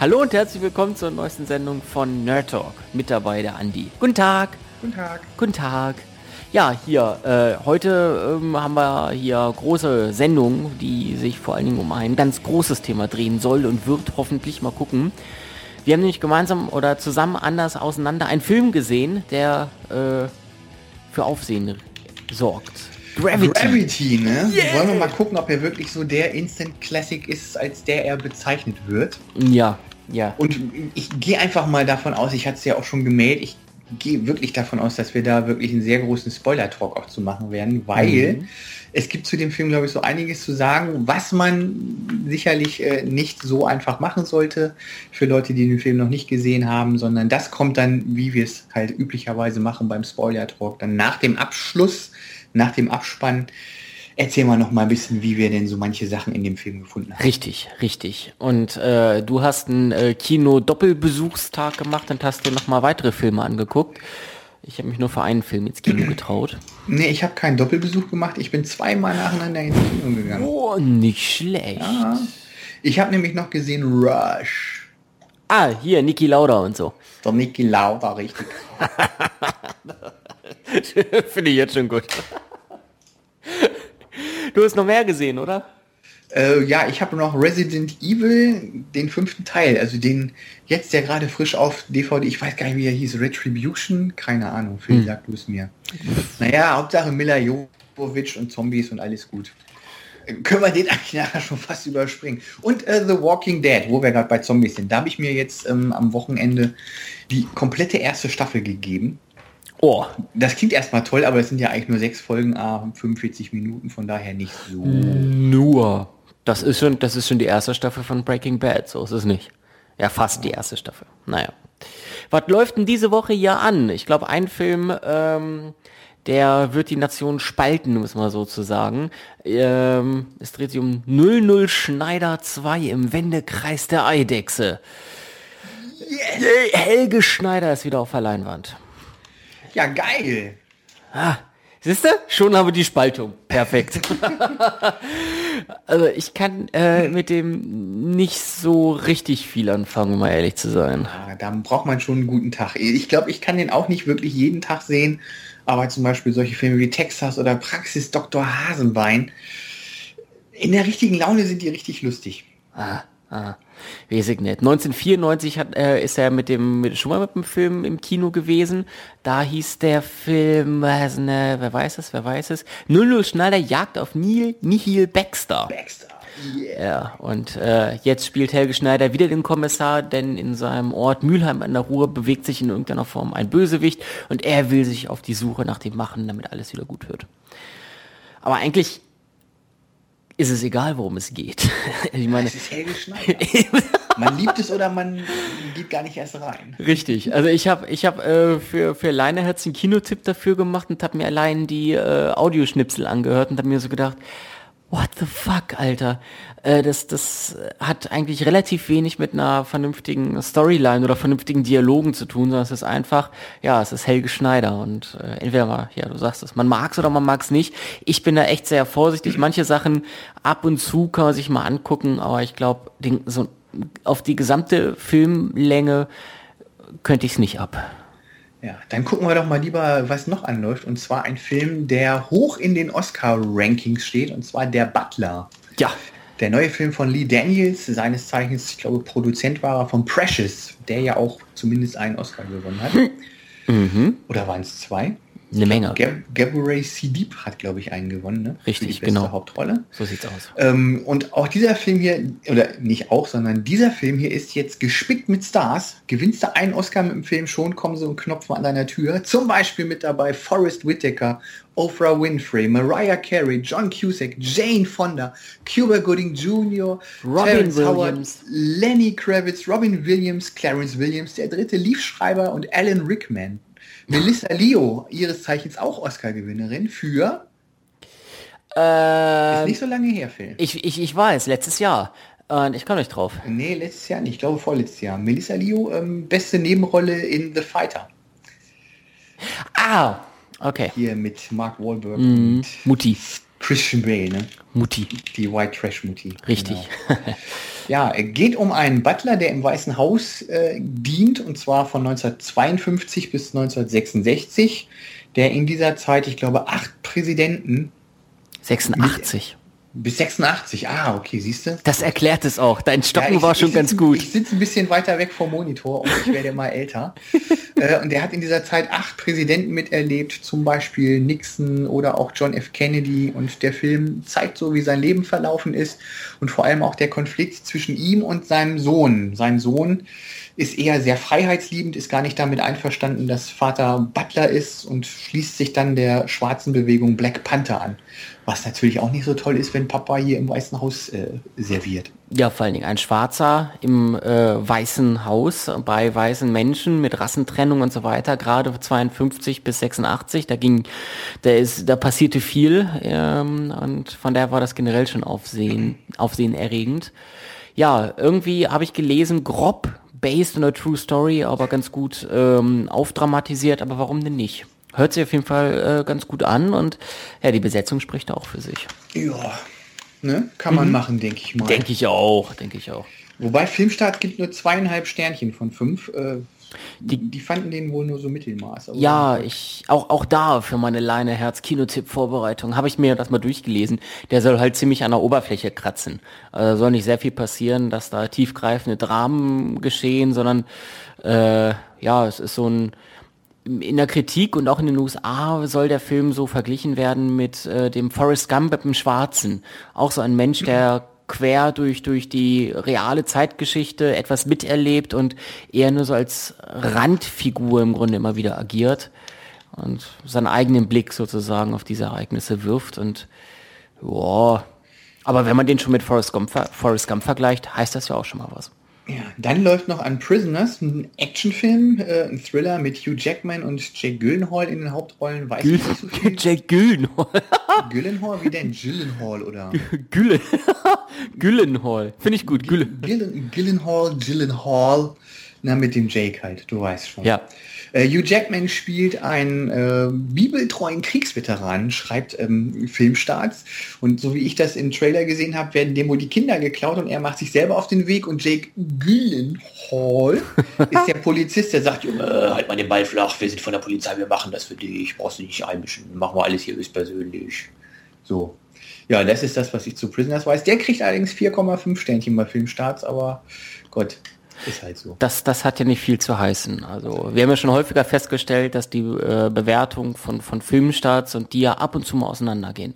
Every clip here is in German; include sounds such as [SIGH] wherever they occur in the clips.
Hallo und herzlich willkommen zur neuesten Sendung von Nerd Talk. Mit dabei der Andi. Guten Tag. Guten Tag. Guten Tag. Ja, hier, äh, heute ähm, haben wir hier große Sendung, die sich vor allen Dingen um ein ganz großes Thema drehen soll und wird hoffentlich mal gucken. Wir haben nämlich gemeinsam oder zusammen anders auseinander einen Film gesehen, der äh, für Aufsehen sorgt. Gravity. Gravity, ne? Yeah. Wollen wir mal gucken, ob er wirklich so der Instant Classic ist, als der er bezeichnet wird. Ja, ja. Und ich gehe einfach mal davon aus, ich hatte es ja auch schon gemeldet, ich gehe wirklich davon aus, dass wir da wirklich einen sehr großen Spoiler-Talk auch zu machen werden, weil mhm. es gibt zu dem Film, glaube ich, so einiges zu sagen, was man sicherlich äh, nicht so einfach machen sollte für Leute, die den Film noch nicht gesehen haben, sondern das kommt dann, wie wir es halt üblicherweise machen beim Spoiler-Talk, dann nach dem Abschluss nach dem Abspann. Erzähl mal noch mal ein bisschen, wie wir denn so manche Sachen in dem Film gefunden haben. Richtig, richtig. Und äh, du hast einen äh, Kino-Doppelbesuchstag gemacht und hast dir noch mal weitere Filme angeguckt. Ich habe mich nur für einen Film ins Kino getraut. Nee, ich habe keinen Doppelbesuch gemacht. Ich bin zweimal nacheinander ins Kino gegangen. Oh, nicht schlecht. Ja. Ich habe nämlich noch gesehen Rush. Ah, hier, Niki Lauda und so. Der Niki Lauda, richtig. [LAUGHS] [LAUGHS] Finde ich jetzt schon gut. [LAUGHS] Du hast noch mehr gesehen, oder? Äh, ja, ich habe noch Resident Evil, den fünften Teil, also den jetzt der gerade frisch auf DVD, ich weiß gar nicht, wie er hieß, Retribution, keine Ahnung, Phil, hm. sag du es mir. Naja, Hauptsache Mila Jovovich und Zombies und alles gut. Äh, können wir den eigentlich nachher schon fast überspringen. Und äh, The Walking Dead, wo wir gerade bei Zombies sind, da habe ich mir jetzt ähm, am Wochenende die komplette erste Staffel gegeben. Oh. Das klingt erstmal toll, aber es sind ja eigentlich nur sechs Folgen, ah, 45 Minuten, von daher nicht so. Nur. Das ist schon, das ist schon die erste Staffel von Breaking Bad, so ist es nicht. Ja, fast die erste Staffel. Naja. Was läuft denn diese Woche hier an? Ich glaube, ein Film, ähm, der wird die Nation spalten, muss man sozusagen. Ähm, es dreht sich um 00 Schneider 2 im Wendekreis der Eidechse. Yes. Helge Schneider ist wieder auf der Leinwand. Ja, geil. Ah, siehst du? Schon haben wir die Spaltung. Perfekt. [LAUGHS] also ich kann äh, mit dem nicht so richtig viel anfangen, um mal ehrlich zu sein. Ja, da braucht man schon einen guten Tag. Ich glaube, ich kann den auch nicht wirklich jeden Tag sehen, aber zum Beispiel solche Filme wie Texas oder Praxis Dr. Hasenbein, in der richtigen Laune sind die richtig lustig. Ah, ah. Weiß ich nicht. 1994 hat, äh, ist er mit dem, mit, schon mal mit dem Film im Kino gewesen. Da hieß der Film, äh, ne, wer weiß es, wer weiß es. 00 Schneider Jagd auf Neil, Nihil Baxter. Baxter. Yeah. Ja, und äh, jetzt spielt Helge Schneider wieder den Kommissar, denn in seinem Ort Mülheim an der Ruhr bewegt sich in irgendeiner Form ein Bösewicht und er will sich auf die Suche nach dem machen, damit alles wieder gut wird. Aber eigentlich ist es egal, worum es geht. [LAUGHS] ich meine, es ist Helge Schneider. man liebt es oder man geht gar nicht erst rein. Richtig. Also ich habe ich hab, äh, für für Leineherz einen Kinotipp dafür gemacht und habe mir allein die äh, Audioschnipsel angehört und habe mir so gedacht, what the fuck, Alter. Äh, das, das hat eigentlich relativ wenig mit einer vernünftigen Storyline oder vernünftigen Dialogen zu tun, sondern es ist einfach, ja, es ist Helge Schneider und äh, entweder mal, ja, du sagst es, man mag es oder man mag es nicht. Ich bin da echt sehr vorsichtig. Manche Sachen ab und zu kann man sich mal angucken, aber ich glaube, so auf die gesamte Filmlänge könnte ich es nicht ab. Ja, dann gucken wir doch mal lieber, was noch anläuft. Und zwar ein Film, der hoch in den Oscar-Rankings steht, und zwar Der Butler. Ja. Der neue Film von Lee Daniels, seines Zeichens, ich glaube, Produzent war er von Precious, der ja auch zumindest einen Oscar gewonnen hat. Mhm. Oder waren es zwei? Eine Menge. Gab Gabourey Sidip hat, glaube ich, einen gewonnen, ne? Richtig, genau. Hauptrolle. So sieht's aus. Ähm, und auch dieser Film hier, oder nicht auch, sondern dieser Film hier ist jetzt gespickt mit Stars. Gewinnst du einen Oscar mit dem Film schon, kommen so ein Knopf an deiner Tür. Zum Beispiel mit dabei Forrest Whitaker, Oprah Winfrey, Mariah Carey, John Cusack, Jane Fonda, Cuba Gooding Jr., Robin Terrence Williams, Howard, Lenny Kravitz, Robin Williams, Clarence Williams, der dritte Liefschreiber und Alan Rickman. Melissa Leo, ihres Zeichens auch Oscar-Gewinnerin für äh, ist nicht so lange her, Phil. Ich, ich, ich weiß, letztes Jahr. Und ich komme nicht drauf. Nee, letztes Jahr nicht. Ich glaube vorletztes Jahr. Melissa Leo, ähm, beste Nebenrolle in The Fighter. Ah, okay. Hier mit Mark Wahlberg mm, und Mutti. Christian Bale, ne? Mutti. Die White Trash Mutti. Richtig. Genau. [LAUGHS] Ja, es geht um einen Butler, der im Weißen Haus äh, dient, und zwar von 1952 bis 1966, der in dieser Zeit, ich glaube, acht Präsidenten 86. bis 86, ah, okay, siehst du? Das erklärt es auch. Dein Stocken Ja, ich- war schon ganz gut. Ich sitze ein bisschen weiter weg vom Monitor und ich werde mal älter. [LAUGHS] äh, und der hat in dieser Zeit acht Präsidenten miterlebt, zum Beispiel Nixon oder auch John F. Kennedy. Und der Film zeigt so, wie sein Leben verlaufen ist und vor allem auch der Konflikt zwischen ihm und seinem Sohn. Sein Sohn ist eher sehr freiheitsliebend, ist gar nicht damit einverstanden, dass Vater Butler ist und schließt sich dann der schwarzen Bewegung Black Panther an. Was natürlich auch nicht so toll ist, wenn Papa hier im Weißen Haus äh, serviert. Ja, vor allen Dingen ein Schwarzer im äh, weißen Haus bei weißen Menschen mit Rassentrennung und so weiter, gerade 52 bis 86, da ging, da ist, da passierte viel ähm, und von daher war das generell schon aufsehen, aufsehenerregend. Ja, irgendwie habe ich gelesen, grob based on a true story, aber ganz gut ähm, aufdramatisiert, aber warum denn nicht? Hört sich auf jeden Fall äh, ganz gut an und ja, die Besetzung spricht auch für sich. Ja, ne? kann man machen, denke ich mal. Denke ich auch, denke ich auch. Wobei Filmstart gibt nur zweieinhalb Sternchen von fünf. Äh, die, die fanden den wohl nur so Mittelmaß. Ja, ich auch auch da für meine Leine Herz Kinotipp Vorbereitung habe ich mir das mal durchgelesen. Der soll halt ziemlich an der Oberfläche kratzen. Also soll nicht sehr viel passieren, dass da tiefgreifende Dramen geschehen, sondern äh, ja, es ist so ein in der Kritik und auch in den USA soll der Film so verglichen werden mit äh, dem Forrest Gump mit dem Schwarzen. Auch so ein Mensch, der quer durch, durch die reale Zeitgeschichte etwas miterlebt und eher nur so als Randfigur im Grunde immer wieder agiert und seinen eigenen Blick sozusagen auf diese Ereignisse wirft und ja, aber wenn man den schon mit Forrest Gump, Forrest Gump vergleicht, heißt das ja auch schon mal was. Ja, dann läuft noch an Prisoners, ein Actionfilm, äh, ein Thriller mit Hugh Jackman und Jake Gyllenhaal in den Hauptrollen. Weiß ich nicht so viel. Jack Gyllenhaal. [LAUGHS] Gyllenhaal, wie denn Gyllenhaal oder? [LAUGHS] Güllen. [LAUGHS] Gyllenhaal. Finde ich gut. Gillen, Gyllenhaal, Gyllenhaal. Na, mit dem Jake halt, du weißt schon. Ja. Äh, Hugh Jackman spielt einen äh, bibeltreuen Kriegsveteranen, schreibt ähm, Filmstarts. Und so wie ich das im Trailer gesehen habe, werden dem wohl die Kinder geklaut und er macht sich selber auf den Weg. Und Jake Gyllenhaal [LAUGHS] ist der Polizist, der sagt, Junge, halt mal den Ball flach, wir sind von der Polizei, wir machen das für dich, brauchst du nicht einmischen, machen wir alles hier höchstpersönlich. So. Ja, das ist das, was ich zu Prisoners weiß. Der kriegt allerdings 4,5 Sternchen bei Filmstarts, aber Gott, ist halt so. Das, das hat ja nicht viel zu heißen. Also wir haben ja schon häufiger festgestellt, dass die äh, Bewertung von, von Filmstarts und die ja ab und zu mal auseinandergehen.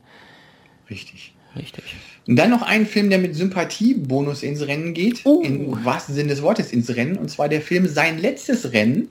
Richtig. Richtig. Und dann noch ein Film, der mit Sympathiebonus ins Rennen geht, Oh. im wahrsten Sinne des Wortes ins Rennen, und zwar der Film Sein letztes Rennen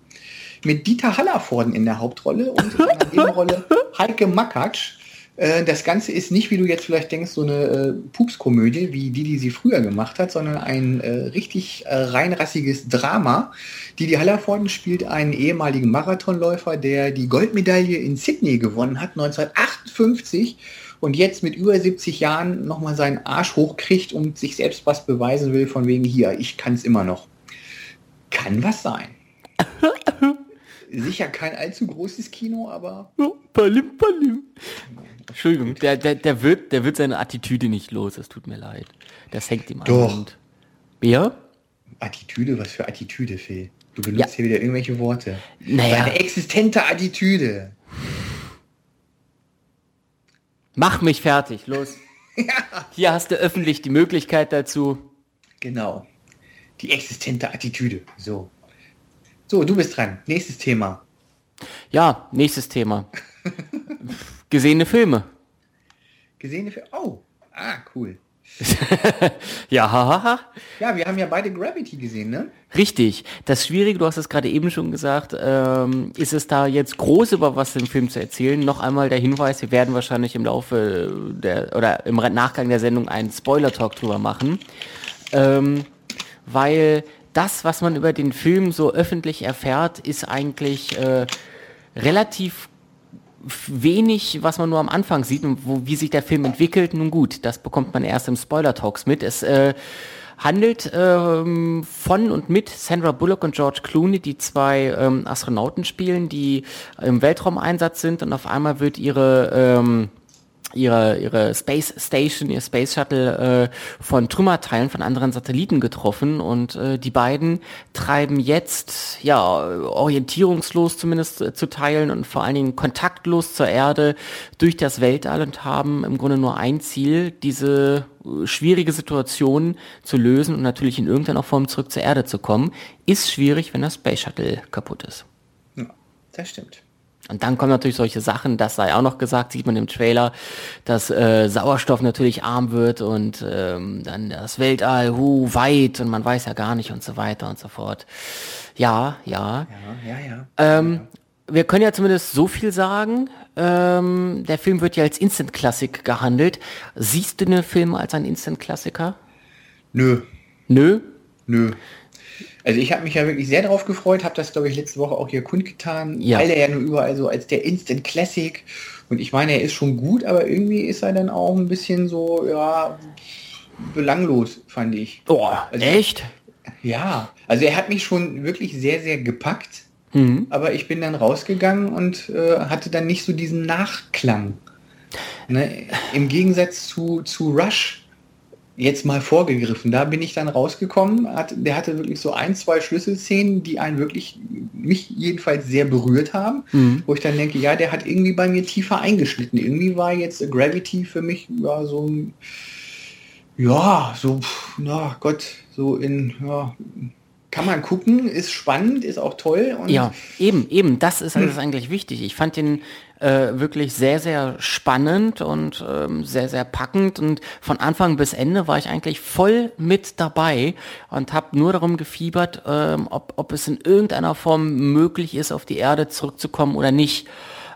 mit Dieter Hallervorden in der Hauptrolle und in einer Nebenrolle [LAUGHS] Heike Makatsch. Äh, Das Ganze ist nicht, wie du jetzt vielleicht denkst, so eine äh, Pupskomödie, wie die, die sie früher gemacht hat, sondern ein äh, richtig äh, reinrassiges Drama. Didi Hallervorden spielt einen ehemaligen Marathonläufer, der die Goldmedaille in Sydney gewonnen hat, 1958 und jetzt mit über 70 Jahren nochmal seinen Arsch hochkriegt und sich selbst was beweisen will, von wegen hier, ich kann es immer noch. Kann was sein. [LAUGHS] Sicher kein allzu großes Kino, aber palim, palim. Entschuldigung, der, der, der, wird, der wird seine Attitüde nicht los, es tut mir leid. Das hängt ihm an. Doch. Ja? Attitüde, was für Attitüde, Phil. Du benutzt Ja. hier wieder irgendwelche Worte. Naja. Seine existente Attitüde. Mach mich fertig, los. [LAUGHS] Hier hast du öffentlich die Möglichkeit dazu. Genau. Die existente Attitüde. So. So, du bist dran. Nächstes Thema. Ja, nächstes Thema. [LAUGHS] Gesehene Filme. Gesehene Filme. Oh. Ah, cool. [LAUGHS] Ja, hahaha. Ja, wir haben ja beide Gravity gesehen, ne? Richtig. Das Schwierige, du hast es gerade eben schon gesagt, ähm, ist es da jetzt groß über was im Film zu erzählen. Noch einmal der Hinweis, wir werden wahrscheinlich im Laufe der oder im Nachgang der Sendung einen Spoiler-Talk drüber machen. Ähm, weil das, was man über den Film so öffentlich erfährt, ist eigentlich äh, relativ wenig, was man nur am Anfang sieht und wo, wie sich der Film entwickelt. Nun gut, das bekommt man erst im Spoiler-Talks mit. Es äh, handelt ähm, von und mit Sandra Bullock und George Clooney, die zwei ähm, Astronauten spielen, die im Weltraumeinsatz sind und auf einmal wird ihre ähm, ihre, ihre Space Station, ihr Space Shuttle äh, von Trümmerteilen von anderen Satelliten getroffen und äh, die beiden treiben jetzt, ja, orientierungslos zumindest äh, zu teilen und vor allen Dingen kontaktlos zur Erde durch das Weltall und haben im Grunde nur ein Ziel, diese äh, schwierige Situation zu lösen und natürlich in irgendeiner Form zurück zur Erde zu kommen. Ist schwierig, wenn das Space Shuttle kaputt ist. Ja, das stimmt. Und dann kommen natürlich solche Sachen, das sei auch noch gesagt, sieht man im Trailer, dass äh, Sauerstoff natürlich arm wird und ähm, dann das Weltall, hu, weit und man weiß ja gar nicht und so weiter und so fort. Ja, ja. Ja, ja, ja. Ähm, wir können ja zumindest so viel sagen. Ähm, der Film wird ja als Instant-Klassik gehandelt. Siehst du den Film als ein Instant-Klassiker? Nö, Nö? nö. Also ich habe mich ja wirklich sehr darauf gefreut, habe das glaube ich letzte Woche auch hier kundgetan, Ja. weil er ja nur überall so als der Instant Classic und ich meine, er ist schon gut, aber irgendwie ist er dann auch ein bisschen so, ja, belanglos, fand ich. Oh, Also- echt? Ja, also er hat mich schon wirklich sehr, sehr gepackt, Mhm. aber ich bin dann rausgegangen und äh, hatte dann nicht so diesen Nachklang. Ne? Im Gegensatz zu, zu Rush, jetzt mal vorgegriffen, da bin ich dann rausgekommen, hat, der hatte wirklich so ein, zwei Schlüsselszenen, die einen wirklich, mich jedenfalls sehr berührt haben, Mhm. wo ich dann denke, ja, der hat irgendwie bei mir tiefer eingeschnitten. Irgendwie war jetzt Gravity für mich ja, so ein, ja, so, na Gott, so in, ja, kann man gucken, ist spannend, ist auch toll. Ja, eben, eben, das ist, das ist eigentlich wichtig. Ich fand den äh, wirklich sehr, sehr spannend und ähm, sehr, sehr packend und von Anfang bis Ende war ich eigentlich voll mit dabei und habe nur darum gefiebert, ähm, ob, ob es in irgendeiner Form möglich ist, auf die Erde zurückzukommen oder nicht.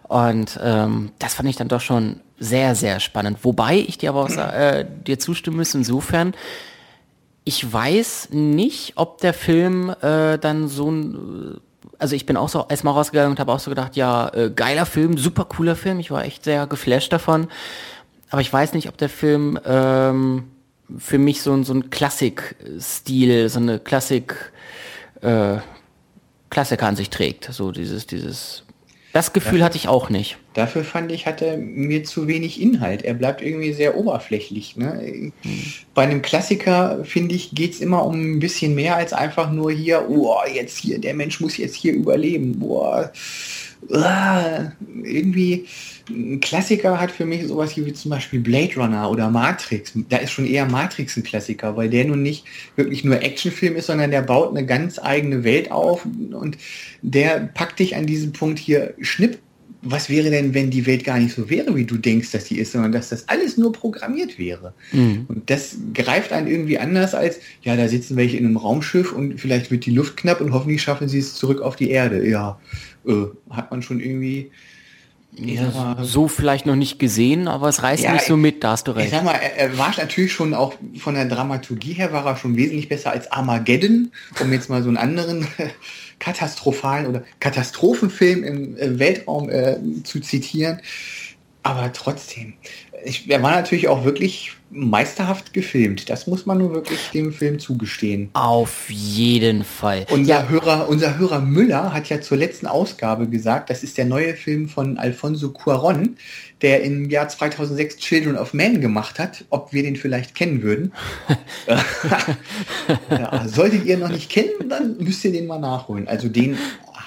Und ähm, das fand ich dann doch schon sehr, sehr spannend. Wobei ich dir aber auch äh, dir zustimmen muss insofern, ich weiß nicht, ob der Film äh, dann so ein, also ich bin auch so erstmal rausgegangen und habe auch so gedacht, ja, äh, geiler Film, super cooler Film, ich war echt sehr geflasht davon, aber ich weiß nicht, ob der Film ähm, für mich so, ein so ein Klassik-Stil, so eine Klassik, äh, Klassiker an sich trägt, so dieses, dieses, das Gefühl hatte ich auch nicht. Dafür fand ich, hat er mir zu wenig Inhalt. Er bleibt irgendwie sehr oberflächlich. Ne? Bei einem Klassiker, finde ich, geht es immer um ein bisschen mehr als einfach nur hier, oh, jetzt hier, der Mensch muss jetzt hier überleben. Boah, ah, irgendwie, ein Klassiker hat für mich sowas wie zum Beispiel Blade Runner oder Matrix. Da ist schon eher Matrix ein Klassiker, weil der nun nicht wirklich nur Actionfilm ist, sondern der baut eine ganz eigene Welt auf und der packt dich an diesem Punkt hier schnipp was wäre denn, wenn die Welt gar nicht so wäre, wie du denkst, dass sie ist, sondern dass das alles nur programmiert wäre. Und das greift einen irgendwie anders als, ja, da sitzen welche in einem Raumschiff und vielleicht wird die Luft knapp und hoffentlich schaffen sie es zurück auf die Erde. Ja, äh, hat man schon irgendwie. Ich sag mal, So vielleicht noch nicht gesehen, aber es reißt Ja, mich so mit, da hast du ich recht. sag mal, er, er war natürlich schon auch von der Dramaturgie her war er schon wesentlich besser als Armageddon, um jetzt mal so einen anderen [LAUGHS] katastrophalen oder Katastrophenfilm im äh, Weltraum äh, zu zitieren. Aber trotzdem, ich, er war natürlich auch wirklich meisterhaft gefilmt. Das muss man nur wirklich dem Film zugestehen. Auf jeden Fall. Unser, Hörer, unser Hörer Müller hat ja zur letzten Ausgabe gesagt, das ist der neue Film von Alfonso Cuaron, der im Jahr 2006 Children of Men gemacht hat, ob wir den vielleicht kennen würden. [LAUGHS] [LAUGHS] ja, solltet ihr noch nicht kennen, dann müsst ihr den mal nachholen. Also den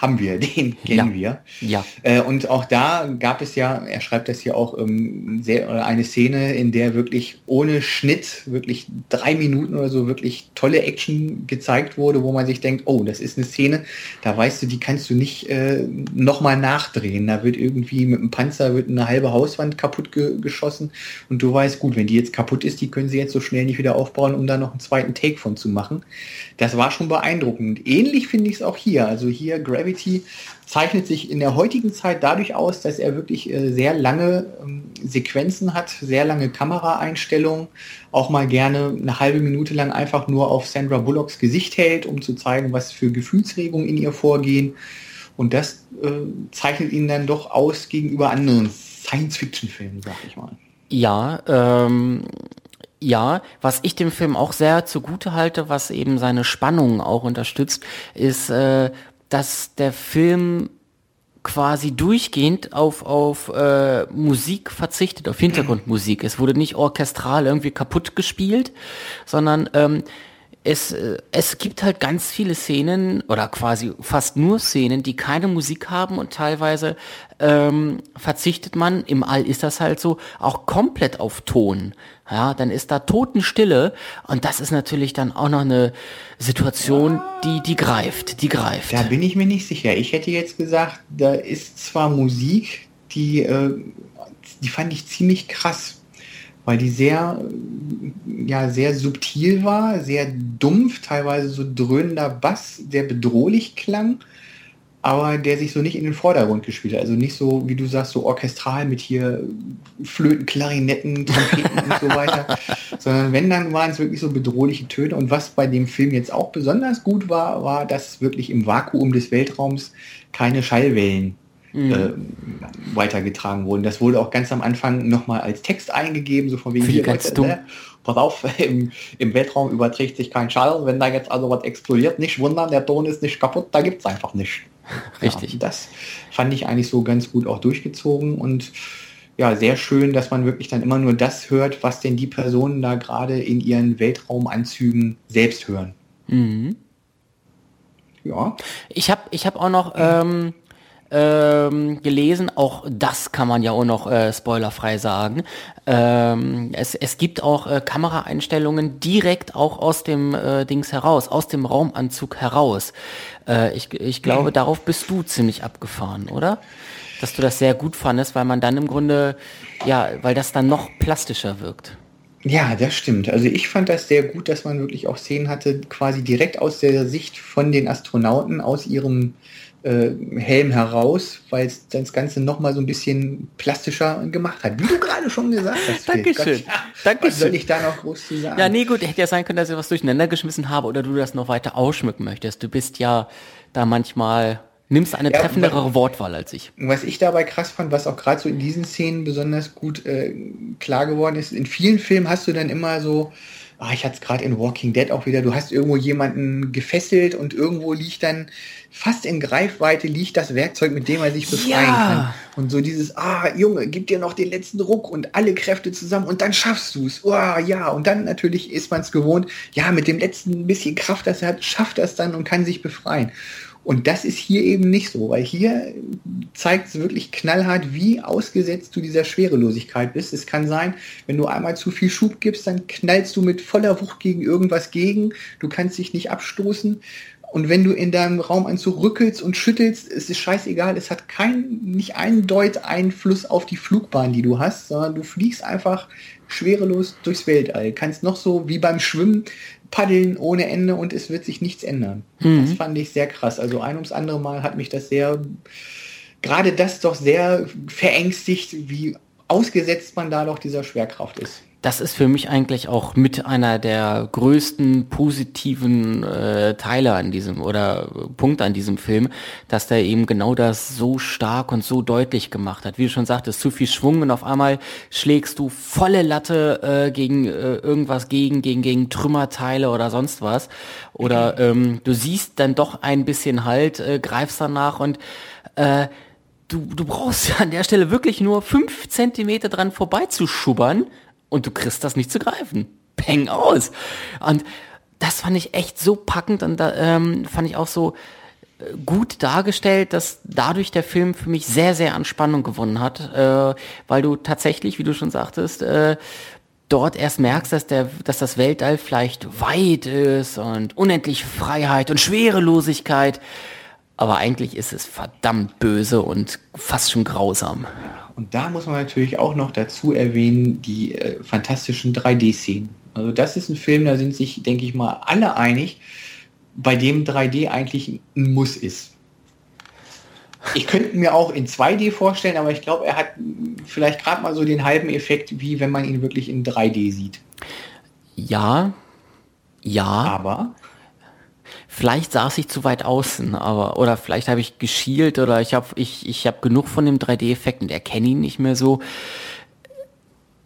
haben wir, [LAUGHS] den kennen wir. Ja. Äh, und auch da gab es ja, er schreibt das hier auch, ähm, sehr, eine Szene, in der wirklich ohne Schnitt, wirklich drei Minuten oder so, wirklich tolle Action gezeigt wurde, wo man sich denkt, oh, das ist eine Szene, da weißt du, die kannst du nicht äh, nochmal nachdrehen. Da wird irgendwie mit dem Panzer wird eine halbe Hauswand kaputt ge geschossen und du weißt, gut, wenn die jetzt kaputt ist, die können sie jetzt so schnell nicht wieder aufbauen, um da noch einen zweiten Take von zu machen. Das war schon beeindruckend. Ähnlich finde ich es auch hier. Also hier Gravity zeichnet sich in der heutigen Zeit dadurch aus, dass er wirklich äh, sehr lange ähm, Sequenzen hat, sehr lange Kameraeinstellungen, auch mal gerne eine halbe Minute lang einfach nur auf Sandra Bullocks Gesicht hält, um zu zeigen, was für Gefühlsregungen in ihr vorgehen. Und das äh, zeichnet ihn dann doch aus gegenüber anderen Science-Fiction-Filmen, sag ich mal. Ja, ähm, ja, was ich dem Film auch sehr zugute halte, was eben seine Spannung auch unterstützt, ist, äh, dass der Film quasi durchgehend auf, auf äh, Musik verzichtet, auf Hintergrundmusik. Es wurde nicht orchestral irgendwie kaputt gespielt, sondern ähm, es, äh, es gibt halt ganz viele Szenen oder quasi fast nur Szenen, die keine Musik haben und teilweise ähm, verzichtet man, im All ist das halt so, auch komplett auf Ton. Ja, dann ist da Totenstille und das ist natürlich dann auch noch eine Situation, die, die greift, die greift. Da bin ich mir nicht sicher. Ich hätte jetzt gesagt, da ist zwar Musik, die, äh, die fand ich ziemlich krass weil die sehr, ja, sehr subtil war, sehr dumpf, teilweise so dröhnender Bass, der bedrohlich klang, aber der sich so nicht in den Vordergrund gespielt hat. Also nicht so, wie du sagst, so orchestral mit hier Flöten, Klarinetten, Trompeten und so weiter, [LAUGHS] sondern wenn, dann waren es wirklich so bedrohliche Töne. Und was bei dem Film jetzt auch besonders gut war, war, dass wirklich im Vakuum des Weltraums keine Schallwellen mhm. äh, weitergetragen wurden. Das wurde auch ganz am Anfang nochmal als Text eingegeben, so von wegen hier, Leute, dumm. Ne? pass auf, [LAUGHS] im, im Weltraum überträgt sich kein Schall. Wenn da jetzt also was explodiert, nicht wundern, der Ton ist nicht kaputt, da gibt es einfach nicht. [LAUGHS] Richtig. Ja, das fand ich eigentlich so ganz gut auch durchgezogen und ja, sehr schön, dass man wirklich dann immer nur das hört, was denn die Personen da gerade in ihren Weltraumanzügen selbst hören. Mhm. Ja. Ich habe ich hab auch noch ähm, ähm, gelesen. Auch das kann man ja auch noch äh, spoilerfrei sagen. Ähm, es, es gibt auch äh, Kameraeinstellungen direkt auch aus dem äh, Dings heraus, aus dem Raumanzug heraus. Äh, ich, ich glaube, mhm. darauf bist du ziemlich abgefahren, oder? Dass du das sehr gut fandest, weil man dann im Grunde, ja, weil das dann noch plastischer wirkt. Ja, das stimmt. Also ich fand das sehr gut, dass man wirklich auch Szenen hatte, quasi direkt aus der Sicht von den Astronauten, aus ihrem äh, Helm heraus, weil es das Ganze noch mal so ein bisschen plastischer gemacht hat. Wie du gerade schon gesagt hast. Dankeschön. Gott, ja, [LAUGHS] Dankeschön. Was soll ich da noch groß zu sagen? Ja, nee, gut. Hätte ja sein können, dass ich was durcheinander geschmissen habe oder du das noch weiter ausschmücken möchtest. Du bist ja da manchmal nimmst eine ja, treffendere was, Wortwahl als ich. Was ich dabei krass fand, was auch gerade so in diesen Szenen besonders gut äh, klar geworden ist, in vielen Filmen hast du dann immer so ah, ich hatte es gerade in Walking Dead auch wieder, du hast irgendwo jemanden gefesselt und irgendwo liegt dann, fast in Greifweite liegt das Werkzeug, mit dem er sich befreien ja. kann. Und so dieses, ah, Junge, gib dir noch den letzten Ruck und alle Kräfte zusammen und dann schaffst du es. Oh, ja, und dann natürlich ist man es gewohnt, ja, mit dem letzten bisschen Kraft, das er hat, schafft er es dann und kann sich befreien. Und das ist hier eben nicht so, weil hier zeigt es wirklich knallhart, wie ausgesetzt du dieser Schwerelosigkeit bist. Es kann sein, wenn du einmal zu viel Schub gibst, dann knallst du mit voller Wucht gegen irgendwas gegen. Du kannst dich nicht abstoßen. Und wenn du in deinem Raumanzug rückelst und schüttelst, es ist scheißegal, es hat kein, nicht einen Deut Einfluss auf die Flugbahn, die du hast, sondern du fliegst einfach schwerelos durchs Weltall. Kannst noch so wie beim Schwimmen paddeln ohne Ende und es wird sich nichts ändern. Mhm. Das fand ich sehr krass. Also ein ums andere Mal hat mich das sehr, gerade das doch sehr verängstigt, wie ausgesetzt man da doch dieser Schwerkraft ist das ist für mich eigentlich auch mit einer der größten positiven äh, Teile an diesem oder Punkte an diesem Film, dass der eben genau das so stark und so deutlich gemacht hat. Wie du schon sagtest, zu viel Schwung und auf einmal schlägst du volle Latte äh, gegen äh, irgendwas gegen, gegen, gegen Trümmerteile oder sonst was. Oder ähm, du siehst dann doch ein bisschen halt, äh, greifst danach und äh, du, du brauchst ja an der Stelle wirklich nur fünf Zentimeter dran vorbeizuschubbern und du kriegst das nicht zu greifen. Peng aus. Und das fand ich echt so packend und da ähm, fand ich auch so äh, gut dargestellt, dass dadurch der Film für mich sehr, sehr an Spannung gewonnen hat, äh, weil du tatsächlich, wie du schon sagtest, äh, dort erst merkst, dass, der, dass das Weltall vielleicht weit ist und unendlich Freiheit und Schwerelosigkeit, aber eigentlich ist es verdammt böse und fast schon grausam. Und da muss man natürlich auch noch dazu erwähnen, die äh, fantastischen 3D-Szenen. Also das ist ein Film, da sind sich, denke ich mal, alle einig, bei dem 3D eigentlich ein Muss ist. Ich könnte mir auch in 2D vorstellen, aber ich glaube, er hat vielleicht gerade mal so den halben Effekt, wie wenn man ihn wirklich in 3D sieht. Ja, ja. Aber Vielleicht saß ich zu weit außen, aber oder vielleicht habe ich geschielt oder ich habe ich, ich hab genug von dem 3D-Effekt und erkenne ihn nicht mehr so.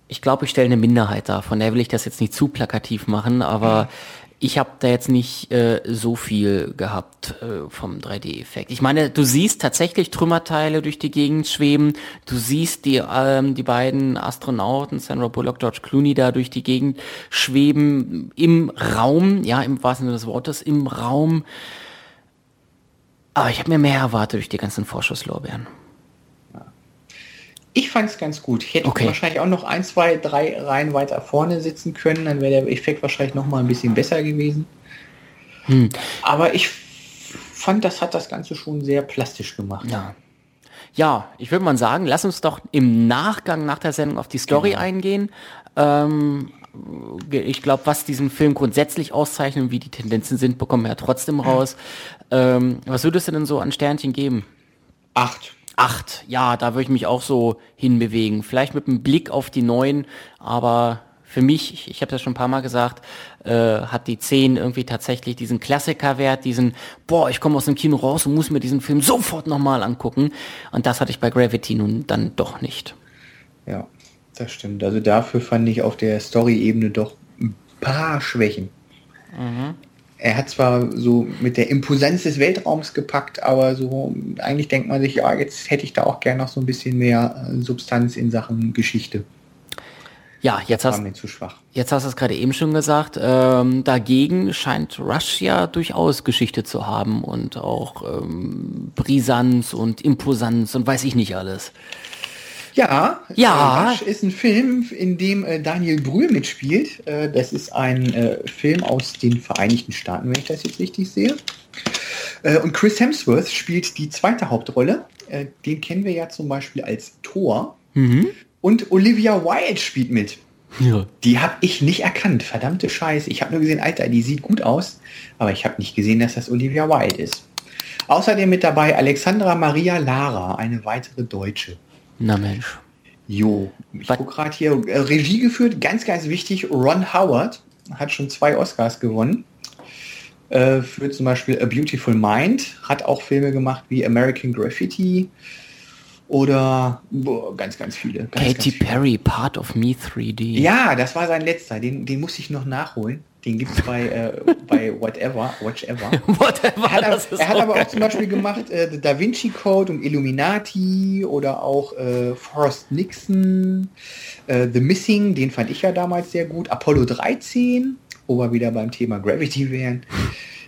Ich glaube, ich stelle eine Minderheit dar, von der will ich das jetzt nicht zu plakativ machen, aber ich habe da jetzt nicht äh, so viel gehabt äh, vom 3D-Effekt. Ich meine, du siehst tatsächlich Trümmerteile durch die Gegend schweben. Du siehst die, ähm, die beiden Astronauten, Sandra Bullock, George Clooney, da durch die Gegend schweben im Raum, ja, im wahrsten Sinne des Wortes, im Raum. Aber ich habe mir mehr erwartet durch die ganzen Vorschusslorbeeren. Ich fand es ganz gut. Ich hätte okay. wahrscheinlich auch noch ein, zwei, drei Reihen weiter vorne sitzen können, dann wäre der Effekt wahrscheinlich noch mal ein bisschen besser gewesen. Hm. Aber ich fand, das hat das Ganze schon sehr plastisch gemacht. Ja. Ja, ich würde mal sagen, lass uns doch im Nachgang nach der Sendung auf die Story genau. eingehen. Ähm, ich glaube, was diesen Film grundsätzlich auszeichnet und wie die Tendenzen sind, bekommen wir ja trotzdem raus. Ähm, was würdest du denn so an Sternchen geben? Acht. Acht, ja, da würde ich mich auch so hinbewegen. Vielleicht mit einem Blick auf die neun, aber für mich, ich, ich habe das schon ein paar Mal gesagt, äh, hat die 10 irgendwie tatsächlich diesen Klassikerwert, diesen, boah, ich komme aus dem Kino raus und muss mir diesen Film sofort nochmal angucken. Und das hatte ich bei Gravity nun dann doch nicht. Ja, das stimmt. Also dafür fand ich auf der Story-Ebene doch ein paar Schwächen. Mhm er hat zwar so mit der Imposanz des Weltraums gepackt, aber so eigentlich denkt man sich, ja, jetzt hätte ich da auch gerne noch so ein bisschen mehr äh, Substanz in Sachen Geschichte. Ja, jetzt hast, zu schwach. jetzt hast du es gerade eben schon gesagt. Ähm, dagegen scheint Rush ja durchaus Geschichte zu haben und auch ähm, Brisanz und Imposanz und weiß ich nicht alles. Ja, ja. Rush ist ein Film, in dem äh, Daniel Brühl mitspielt. Äh, das ist ein äh, Film aus den Vereinigten Staaten, wenn ich das jetzt richtig sehe. Äh, und Chris Hemsworth spielt die zweite Hauptrolle. Äh, den kennen wir ja zum Beispiel als Thor. Mhm. Und Olivia Wilde spielt mit. Ja. Die habe ich nicht erkannt. Verdammte Scheiße. Ich habe nur gesehen, Alter, die sieht gut aus. Aber ich habe nicht gesehen, dass das Olivia Wilde ist. Außerdem mit dabei Alexandra Maria Lara, eine weitere Deutsche. Na Mensch. Jo, ich gucke gerade hier, äh, Regie geführt, ganz, ganz wichtig, Ron Howard hat schon zwei Oscars gewonnen. Äh, für zum Beispiel A Beautiful Mind, hat auch Filme gemacht wie American Graffiti oder boah, ganz, ganz viele. Ganz, Katy ganz viele. Perry, Part of Me 3D. Ja, das war sein letzter, den, den muss ich noch nachholen. Den gibt es bei, äh, bei Whatever, Watchever. [LAUGHS] Whatever. Er hat, aber, er hat aber auch zum Beispiel gemacht äh, The Da Vinci Code und Illuminati oder auch äh, Forrest Nixon, äh, The Missing, den fand ich ja damals sehr gut. Apollo 13, wo wir wieder beim Thema Gravity wären.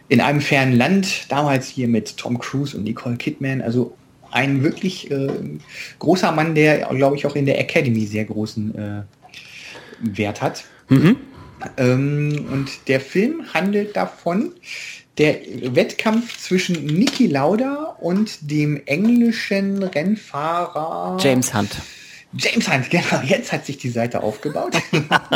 In einem fernen Land, damals hier mit Tom Cruise und Nicole Kidman. Also ein wirklich äh, großer Mann, der, glaube ich, auch in der Academy sehr großen äh, Wert hat. Mhm. Ähm, und der Film handelt davon, der Wettkampf zwischen Niki Lauda und dem englischen Rennfahrer James Hunt. James Hunt, genau, jetzt hat sich die Seite aufgebaut.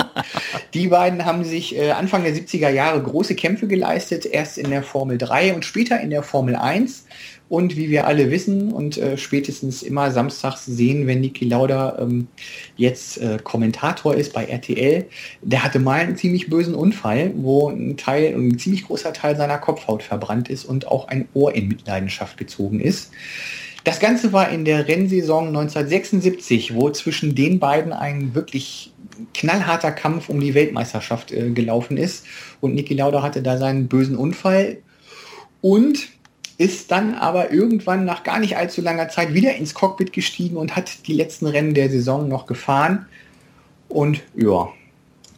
[LAUGHS] die beiden haben sich äh, Anfang der 70er Jahre große Kämpfe geleistet, erst in der Formel 3 und später in der Formel 1. Und wie wir alle wissen und äh, spätestens immer samstags sehen, wenn Niki Lauda ähm, jetzt äh, Kommentator ist bei RTL, der hatte mal einen ziemlich bösen Unfall, wo ein Teil, ein ziemlich großer Teil seiner Kopfhaut verbrannt ist und auch ein Ohr in Mitleidenschaft gezogen ist. Das Ganze war in der Rennsaison 1976, wo zwischen den beiden ein wirklich knallharter Kampf um die Weltmeisterschaft äh, gelaufen ist. Und Niki Lauda hatte da seinen bösen Unfall. Und ist dann aber irgendwann nach gar nicht allzu langer Zeit wieder ins Cockpit gestiegen und hat die letzten Rennen der Saison noch gefahren. Und ja,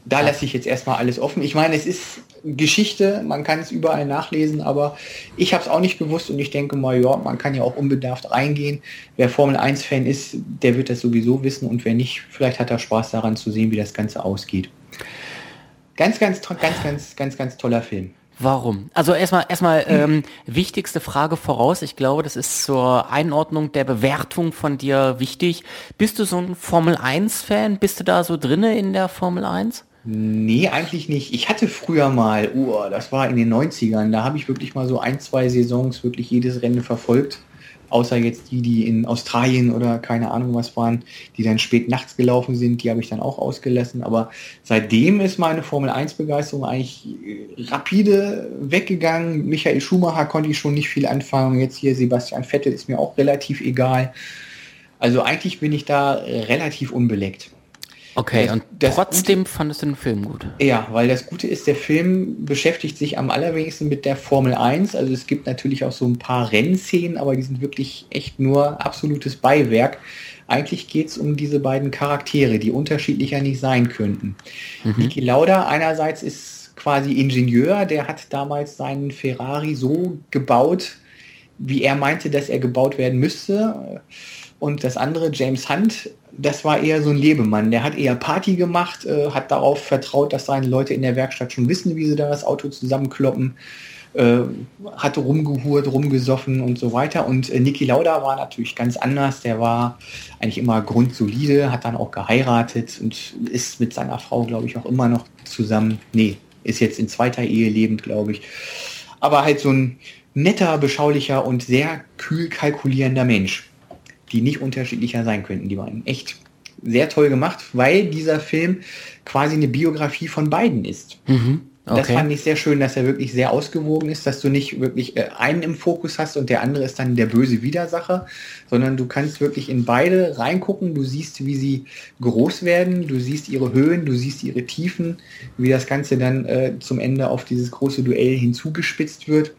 da lasse ich jetzt erstmal alles offen. Ich meine, es ist Geschichte, man kann es überall nachlesen, aber ich habe es auch nicht gewusst und ich denke mal, ja, man kann ja auch unbedarft reingehen. Wer Formel 1-Fan ist, der wird das sowieso wissen und wer nicht, vielleicht hat er Spaß daran zu sehen, wie das Ganze ausgeht. Ganz, ganz, ganz, ganz, ganz, ganz toller Film. Warum? Also erstmal erstmal ähm, wichtigste Frage voraus. Ich glaube, das ist zur Einordnung der Bewertung von dir wichtig. Bist du so ein Formel 1 Fan? Bist du da so drinne in der Formel 1? Nee, eigentlich nicht. Ich hatte früher mal, uh, das war in den 90ern, da habe ich wirklich mal so ein, zwei Saisons wirklich jedes Rennen verfolgt außer jetzt die, die in Australien oder keine Ahnung was waren, die dann spät nachts gelaufen sind, die habe ich dann auch ausgelassen. Aber seitdem ist meine Formel 1 Begeisterung eigentlich äh, rapide weggegangen. Michael Schumacher konnte ich schon nicht viel anfangen. Jetzt hier Sebastian Vettel ist mir auch relativ egal. Also eigentlich bin ich da relativ unbeleckt. Okay, und trotzdem Gute, fandest du den Film gut? Ja, weil das Gute ist, der Film beschäftigt sich am allerwenigsten mit der Formel 1. Also es gibt natürlich auch so ein paar Rennszenen, aber die sind wirklich echt nur absolutes Beiwerk. Eigentlich geht es um diese beiden Charaktere, die unterschiedlicher nicht sein könnten. Mhm. Niki Lauda einerseits ist quasi Ingenieur, der hat damals seinen Ferrari so gebaut, wie er meinte, dass er gebaut werden müsste. Und das andere, James Hunt, das war eher so ein Lebemann. Der hat eher Party gemacht, äh, hat darauf vertraut, dass seine Leute in der Werkstatt schon wissen, wie sie da das Auto zusammenkloppen, äh, hatte rumgehurt, rumgesoffen und so weiter. Und äh, Niki Lauda war natürlich ganz anders. Der war eigentlich immer grundsolide, hat dann auch geheiratet und ist mit seiner Frau, glaube ich, auch immer noch zusammen. Nee, ist jetzt in zweiter Ehe lebend, glaube ich. Aber halt so ein netter, beschaulicher und sehr kühl kalkulierender Mensch die nicht unterschiedlicher sein könnten. Die waren echt sehr toll gemacht, weil dieser Film quasi eine Biografie von beiden ist. Mhm. Okay. Das fand ich sehr schön, dass er wirklich sehr ausgewogen ist, dass du nicht wirklich äh, einen im Fokus hast und der andere ist dann der böse Widersacher, sondern du kannst wirklich in beide reingucken. Du siehst, wie sie groß werden, du siehst ihre Höhen, du siehst ihre Tiefen, wie das Ganze dann äh, zum Ende auf dieses große Duell hinzugespitzt wird.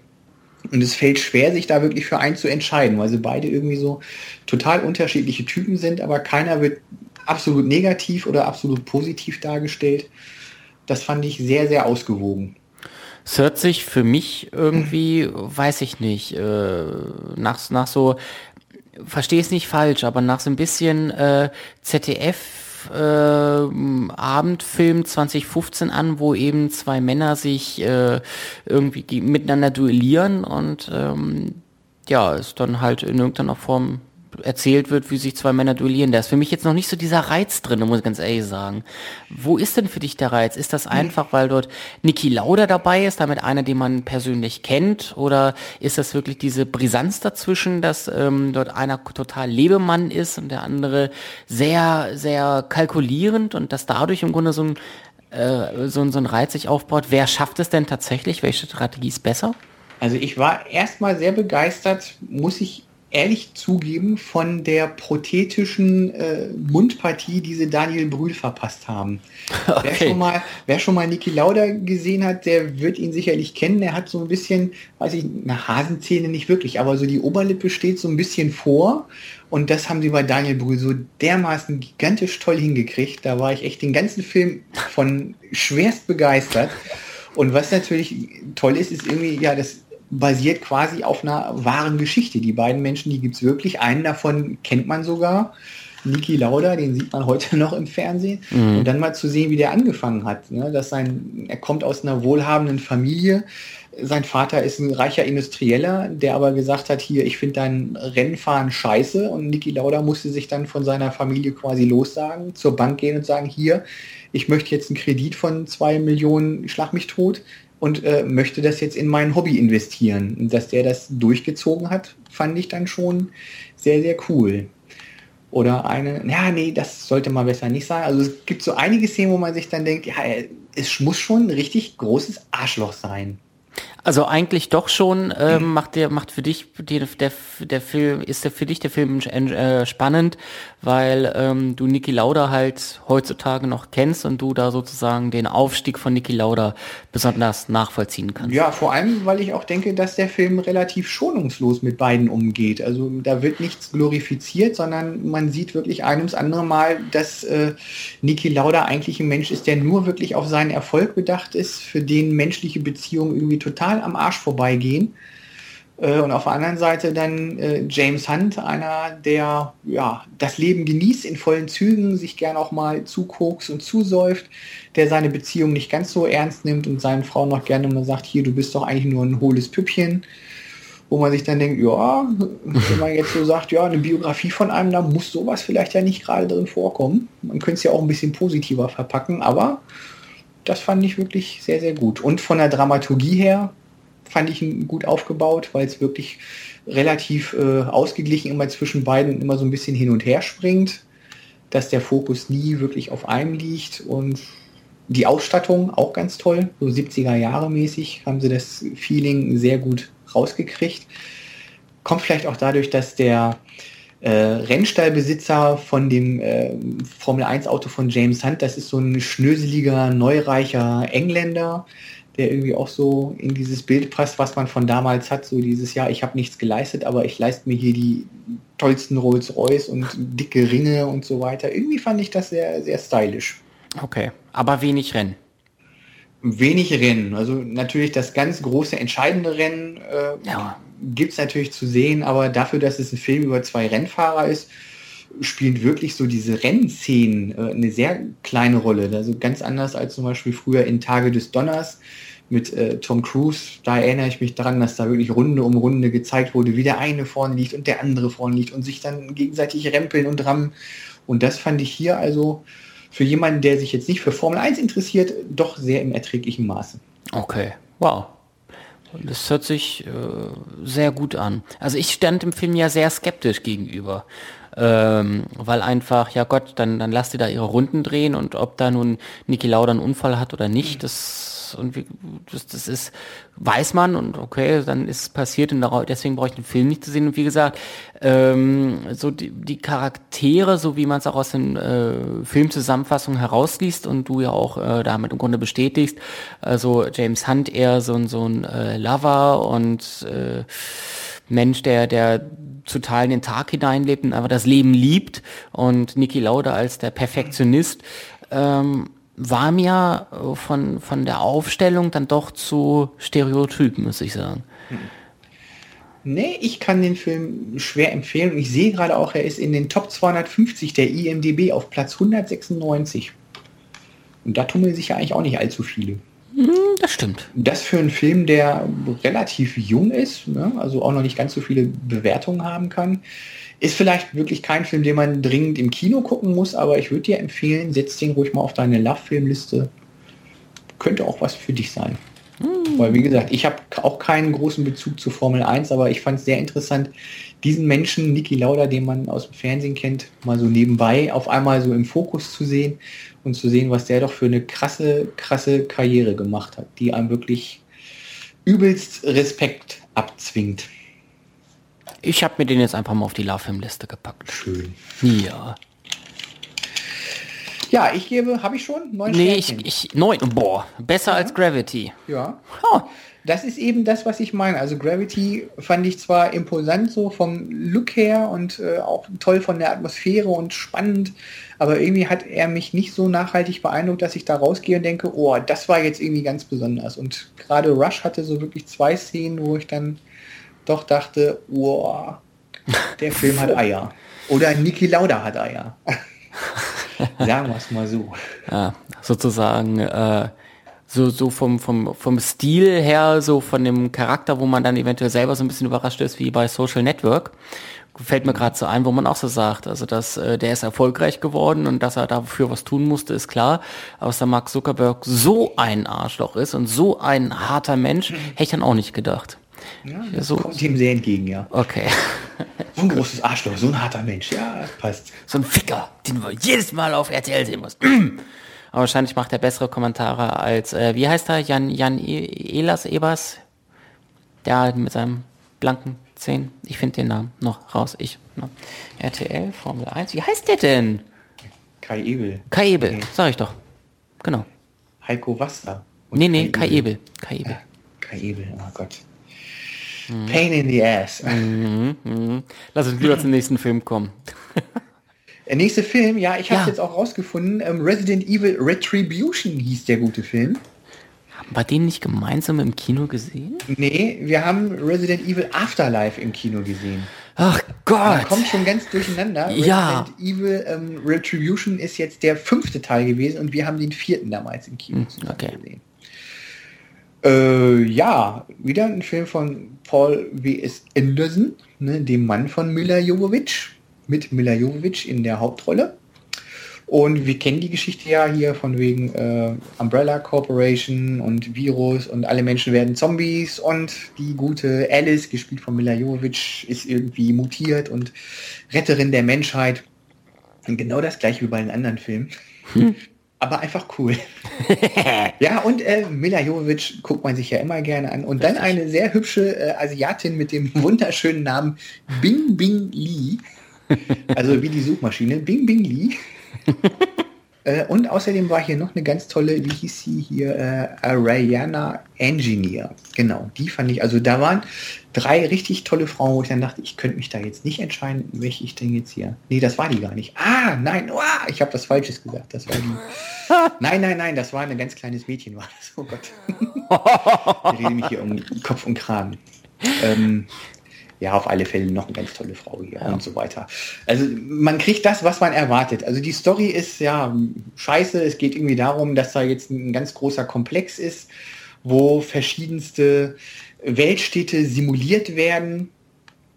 Und es fällt schwer, sich da wirklich für einen zu entscheiden, weil sie beide irgendwie so total unterschiedliche Typen sind, aber keiner wird absolut negativ oder absolut positiv dargestellt. Das fand ich sehr, sehr ausgewogen. Es hört sich für mich irgendwie, weiß ich nicht, äh, nach, nach so, verstehe es nicht falsch, aber nach so ein bisschen äh, ZDF äh, Abendfilm 2015 an, wo eben zwei Männer sich äh, irgendwie miteinander duellieren und ähm, ja, es dann halt in irgendeiner Form erzählt wird, wie sich zwei Männer duellieren. Da ist für mich jetzt noch nicht so dieser Reiz drin, muss ich ganz ehrlich sagen. Wo ist denn für dich der Reiz? Ist das einfach, weil dort Niki Lauda dabei ist, damit einer, den man persönlich kennt? Oder ist das wirklich diese Brisanz dazwischen, dass ähm, dort einer total Lebemann ist und der andere sehr, sehr kalkulierend und dass dadurch im Grunde so ein, äh, so, so ein Reiz sich aufbaut? Wer schafft es denn tatsächlich? Welche Strategie ist besser? Also ich war erstmal sehr begeistert, muss ich ehrlich zugeben, von der prothetischen äh, Mundpartie, die sie Daniel Brühl verpasst haben. [LAUGHS] Okay. Wer, schon mal, wer schon mal Niki Lauda gesehen hat, der wird ihn sicherlich kennen. Er hat so ein bisschen, weiß ich, eine Hasenzähne nicht wirklich, aber so die Oberlippe steht so ein bisschen vor. Und das haben sie bei Daniel Brühl so dermaßen gigantisch toll hingekriegt. Da war ich echt den ganzen Film von schwerst begeistert. Und was natürlich toll ist, ist irgendwie, ja, das basiert quasi auf einer wahren Geschichte. Die beiden Menschen, die gibt es wirklich. Einen davon kennt man sogar. Niki Lauda, den sieht man heute [LAUGHS] noch im Fernsehen. Mhm. Und dann mal zu sehen, wie der angefangen hat. Ne? Dass sein, er kommt aus einer wohlhabenden Familie. Sein Vater ist ein reicher Industrieller, der aber gesagt hat, hier, ich finde dein Rennfahren scheiße. Und Niki Lauda musste sich dann von seiner Familie quasi lossagen, zur Bank gehen und sagen, hier, ich möchte jetzt einen Kredit von zwei Millionen, schlag mich tot und äh, möchte das jetzt in mein Hobby investieren. Dass der das durchgezogen hat, fand ich dann schon sehr, sehr cool. Oder eine, ja, nee, das sollte man besser nicht sein. Also es gibt so einige Szenen, wo man sich dann denkt, ja, es muss schon ein richtig großes Arschloch sein. Also eigentlich doch schon ähm, macht der macht für dich die, der der Film ist der für dich der Film äh, spannend, weil ähm, du Niki Lauda halt heutzutage noch kennst und du da sozusagen den Aufstieg von Niki Lauda besonders nachvollziehen kannst. Ja, vor allem, weil ich auch denke, dass der Film relativ schonungslos mit beiden umgeht. Also da wird nichts glorifiziert, sondern man sieht wirklich ein ums andere Mal, dass äh, Niki Lauda eigentlich ein Mensch ist, der nur wirklich auf seinen Erfolg bedacht ist, für den menschliche Beziehungen irgendwie total am Arsch vorbeigehen. Äh, und auf der anderen Seite dann äh, James Hunt, einer, der ja, das Leben genießt in vollen Zügen, sich gern auch mal zukokst und zusäuft, der seine Beziehung nicht ganz so ernst nimmt und seinen Frauen noch gerne mal sagt, hier, du bist doch eigentlich nur ein hohles Püppchen. Wo man sich dann denkt, ja, wenn man jetzt so [LAUGHS] sagt, ja, eine Biografie von einem, da muss sowas vielleicht ja nicht gerade drin vorkommen. Man könnte es ja auch ein bisschen positiver verpacken, aber das fand ich wirklich sehr, sehr gut. Und von der Dramaturgie her fand ich ihn gut aufgebaut, weil es wirklich relativ äh, ausgeglichen immer zwischen beiden immer so ein bisschen hin und her springt, dass der Fokus nie wirklich auf einem liegt und die Ausstattung auch ganz toll, so 70er Jahre mäßig haben sie das Feeling sehr gut rausgekriegt. Kommt vielleicht auch dadurch, dass der äh, Rennstallbesitzer von dem äh, Formel 1 Auto von James Hunt. Das ist so ein schnöseliger, neureicher Engländer, der irgendwie auch so in dieses Bild passt, was man von damals hat, so dieses Jahr, ich habe nichts geleistet, aber ich leiste mir hier die tollsten Rolls-Royce und dicke Ringe und so weiter. Irgendwie fand ich das sehr, sehr stylisch. Okay, aber wenig Rennen. Wenig Rennen. Also natürlich das ganz große, entscheidende Rennen äh, ja. gibt es natürlich zu sehen, aber dafür, dass es ein Film über zwei Rennfahrer ist, spielen wirklich so diese Rennszenen äh, eine sehr kleine Rolle. Also ganz anders als zum Beispiel früher in Tage des Donners mit äh, Tom Cruise. Da erinnere ich mich daran, dass da wirklich Runde um Runde gezeigt wurde, wie der eine vorne liegt und der andere vorne liegt und sich dann gegenseitig rempeln und rammen. Und das fand ich hier also für jemanden, der sich jetzt nicht für Formel 1 interessiert, doch sehr im erträglichen Maße. Okay, wow. Das hört sich äh, sehr gut an. Also ich stand im Film ja sehr skeptisch gegenüber ähm, weil einfach, ja Gott, dann, dann lasst ihr da ihre Runden drehen und ob da nun Niki Lauda einen Unfall hat oder nicht, das und wie, das, das ist, weiß man und okay, dann ist es passiert und deswegen brauche ich den Film nicht zu sehen. Und wie gesagt, ähm, so die, die Charaktere, so wie man es auch aus den äh, Filmzusammenfassungen herausliest und du ja auch äh, damit im Grunde bestätigst, also James Hunt eher so, ein so ein äh, Lover und äh, Mensch, der, der total in den Tag hineinlebt und einfach das Leben liebt und Niki Lauda als der Perfektionist, ähm, war mir von, von der Aufstellung dann doch zu stereotyp, muss ich sagen. Nee, ich kann den Film schwer empfehlen. Ich sehe gerade auch, er ist in den Top 250 der IMDB auf Platz 196. Und da tummeln sich ja eigentlich auch nicht allzu viele. Hm, das stimmt. Das für einen Film, der relativ jung ist, ne, also auch noch nicht ganz so viele Bewertungen haben kann, ist vielleicht wirklich kein Film, den man dringend im Kino gucken muss, aber ich würde dir empfehlen, setz den ruhig mal auf deine Love-Filmliste. Könnte auch was für dich sein. Hm. Weil, wie gesagt, ich habe auch keinen großen Bezug zu Formel 1, aber ich fand es sehr interessant, diesen Menschen, Niki Lauda, den man aus dem Fernsehen kennt, mal so nebenbei auf einmal so im Fokus zu sehen und zu sehen, was der doch für eine krasse, krasse Karriere gemacht hat, die einem wirklich übelst Respekt abzwingt. Ich habe mir den jetzt einfach mal auf die Love-Film-Liste gepackt. Schön. Ja. Ja, ich gebe, habe ich schon? Neun Nee, ich, ich, neun, boah, besser ja. als Gravity. Ja. Oh. Das ist eben das, was ich meine. Also Gravity fand ich zwar imposant so vom Look her und äh, auch toll von der Atmosphäre und spannend, aber irgendwie hat er mich nicht so nachhaltig beeindruckt, dass ich da rausgehe und denke, oh, das war jetzt irgendwie ganz besonders. Und gerade Rush hatte so wirklich zwei Szenen, wo ich dann doch dachte, oh, der [LAUGHS] Film hat Eier. Oder Niki Lauda hat Eier. [LAUGHS] Sagen wir es mal so. Ja, sozusagen äh, so, so vom, vom, vom Stil her, so von dem Charakter, wo man dann eventuell selber so ein bisschen überrascht ist, wie bei Social Network. Fällt mir gerade so ein, wo man auch so sagt, also dass äh, der ist erfolgreich geworden und dass er dafür was tun musste, ist klar. Aber dass der Mark Zuckerberg so ein Arschloch ist und so ein harter Mensch, hätte ich dann auch nicht gedacht. Ja, das so, kommt ihm sehr entgegen, ja. Okay. So ein großes Arschloch, so ein harter Mensch, ja, passt. So ein Ficker, den wir jedes Mal auf RTL sehen muss. Aber wahrscheinlich macht er bessere Kommentare als, äh, wie heißt er, Jan, Jan e Elas Ebers? Der mit seinem blanken Zehen. Ich finde den Namen noch raus. Ich. Ne? RTL, Formel 1. Wie heißt der denn? Kai Ebel. Kai Ebel, okay. sag ich doch. Genau. Heiko Wasser. Nee, nee, Kai Ebel. Kai Ebel. Ja, Kai Ebel, oh Gott. Mhm. Pain in the ass. Mhm, mh. Lass uns lieber zum nächsten Film kommen. [LAUGHS] Der nächste Film, ja, ich habe ja. jetzt auch rausgefunden, ähm, Resident Evil Retribution hieß der gute Film. Haben wir den nicht gemeinsam im Kino gesehen? Nee, wir haben Resident Evil Afterlife im Kino gesehen. Ach Gott. Man kommt schon ganz durcheinander. Ja. Resident Evil ähm, Retribution ist jetzt der fünfte Teil gewesen und wir haben den vierten damals im Kino hm, okay. gesehen. Äh, ja, wieder ein Film von Paul W.S. Anderson, ne, dem Mann von Mila Jovovich, mit Mila Jovovich in der Hauptrolle. Und wir kennen die Geschichte ja hier von wegen äh, Umbrella Corporation und Virus und alle Menschen werden Zombies und die gute Alice, gespielt von Mila Jovovich, ist irgendwie mutiert und Retterin der Menschheit. Und genau das gleiche wie bei den anderen Filmen. Hm aber einfach cool. [LAUGHS] ja, und äh, Mila Jovovich guckt man sich ja immer gerne an. Und dann eine sehr hübsche äh, Asiatin mit dem wunderschönen Namen Bing Bing Lee. [LAUGHS] Also wie die Suchmaschine. Bing, Bing, Lee. [LAUGHS] Äh, und außerdem war hier noch eine ganz tolle, wie hieß sie hier, äh, Ariana Engineer. Genau, die fand ich, also da waren drei richtig tolle Frauen, wo ich dann dachte, ich könnte mich da jetzt nicht entscheiden, welche ich denn jetzt hier. Nee, das war die gar nicht. Ah, nein, oh, ich habe das Falsches gesagt. Das war die. [LAUGHS] nein, nein, nein, das war ein ganz kleines Mädchen, war das. Oh Gott. ich rede mich hier um Kopf und Kragen. Ähm, ja, auf alle Fälle noch eine ganz tolle Frau hier ja. und so weiter. Also man kriegt das, was man erwartet. Also die Story ist ja scheiße. Es geht irgendwie darum, dass da jetzt ein ganz großer Komplex ist, wo verschiedenste Weltstädte simuliert werden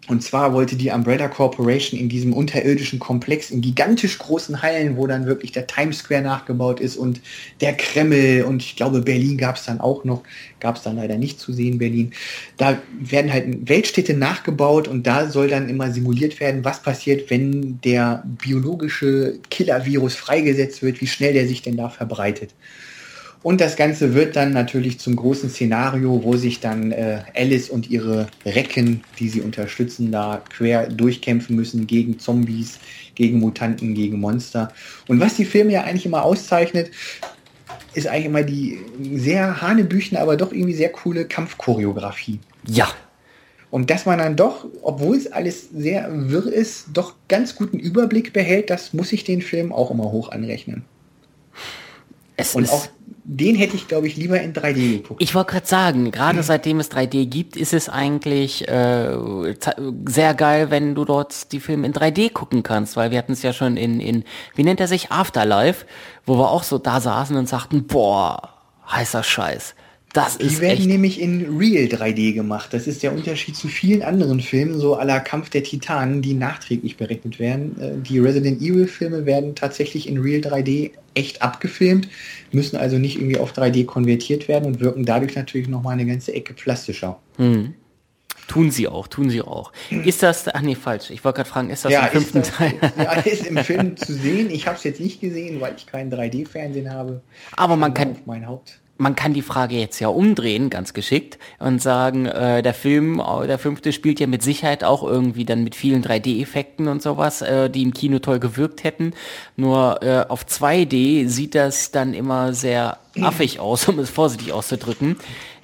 und zwar wollte die Umbrella Corporation in diesem unterirdischen Komplex in gigantisch großen Hallen, wo dann wirklich der Times Square nachgebaut ist und der Kreml und ich glaube Berlin gab es dann auch noch, gab es dann leider nicht zu sehen, Berlin. Da werden halt Weltstädte nachgebaut und da soll dann immer simuliert werden, was passiert, wenn der biologische Killer-Virus freigesetzt wird, wie schnell der sich denn da verbreitet. Und das Ganze wird dann natürlich zum großen Szenario, wo sich dann äh, Alice und ihre Recken, die sie unterstützen, da quer durchkämpfen müssen gegen Zombies, gegen Mutanten, gegen Monster. Und was die Filme ja eigentlich immer auszeichnet, ist eigentlich immer die sehr hanebüchen, aber doch irgendwie sehr coole Kampfchoreografie. Ja. Und dass man dann doch, obwohl es alles sehr wirr ist, doch ganz guten Überblick behält, das muss ich den Film auch immer hoch anrechnen. Es und auch den hätte ich, glaube ich, lieber in 3D geguckt. Ich wollte gerade sagen, gerade mhm. seitdem es 3D gibt, ist es eigentlich äh, sehr geil, wenn du dort die Filme in 3D gucken kannst, weil wir hatten es ja schon in, in, wie nennt er sich, Afterlife, wo wir auch so da saßen und sagten, boah, heißer Scheiß. Das die ist werden echt nämlich in Real 3D gemacht. Das ist der Unterschied zu vielen anderen Filmen, so aller Kampf der Titanen, die nachträglich berechnet werden. Äh, die Resident Evil Filme werden tatsächlich in Real 3D echt abgefilmt, müssen also nicht irgendwie auf 3D konvertiert werden und wirken dadurch natürlich nochmal eine ganze Ecke plastischer. Hm. Tun sie auch, tun sie auch. Ist das, ach nee, falsch. Ich wollte gerade fragen, ist das ja, im fünften das, Teil? [LAUGHS] Ja, ist im Film zu sehen. Ich habe es jetzt nicht gesehen, weil ich keinen 3D-Fernsehen habe. Aber man kann, mein Haupt man kann die Frage jetzt ja umdrehen, ganz geschickt, und sagen, äh, der Film, äh, der fünfte spielt ja mit Sicherheit auch irgendwie dann mit vielen 3D-Effekten und sowas, äh, die im Kino toll gewirkt hätten. Nur äh, auf 2D sieht das dann immer sehr affig aus, [LAUGHS] um es vorsichtig auszudrücken.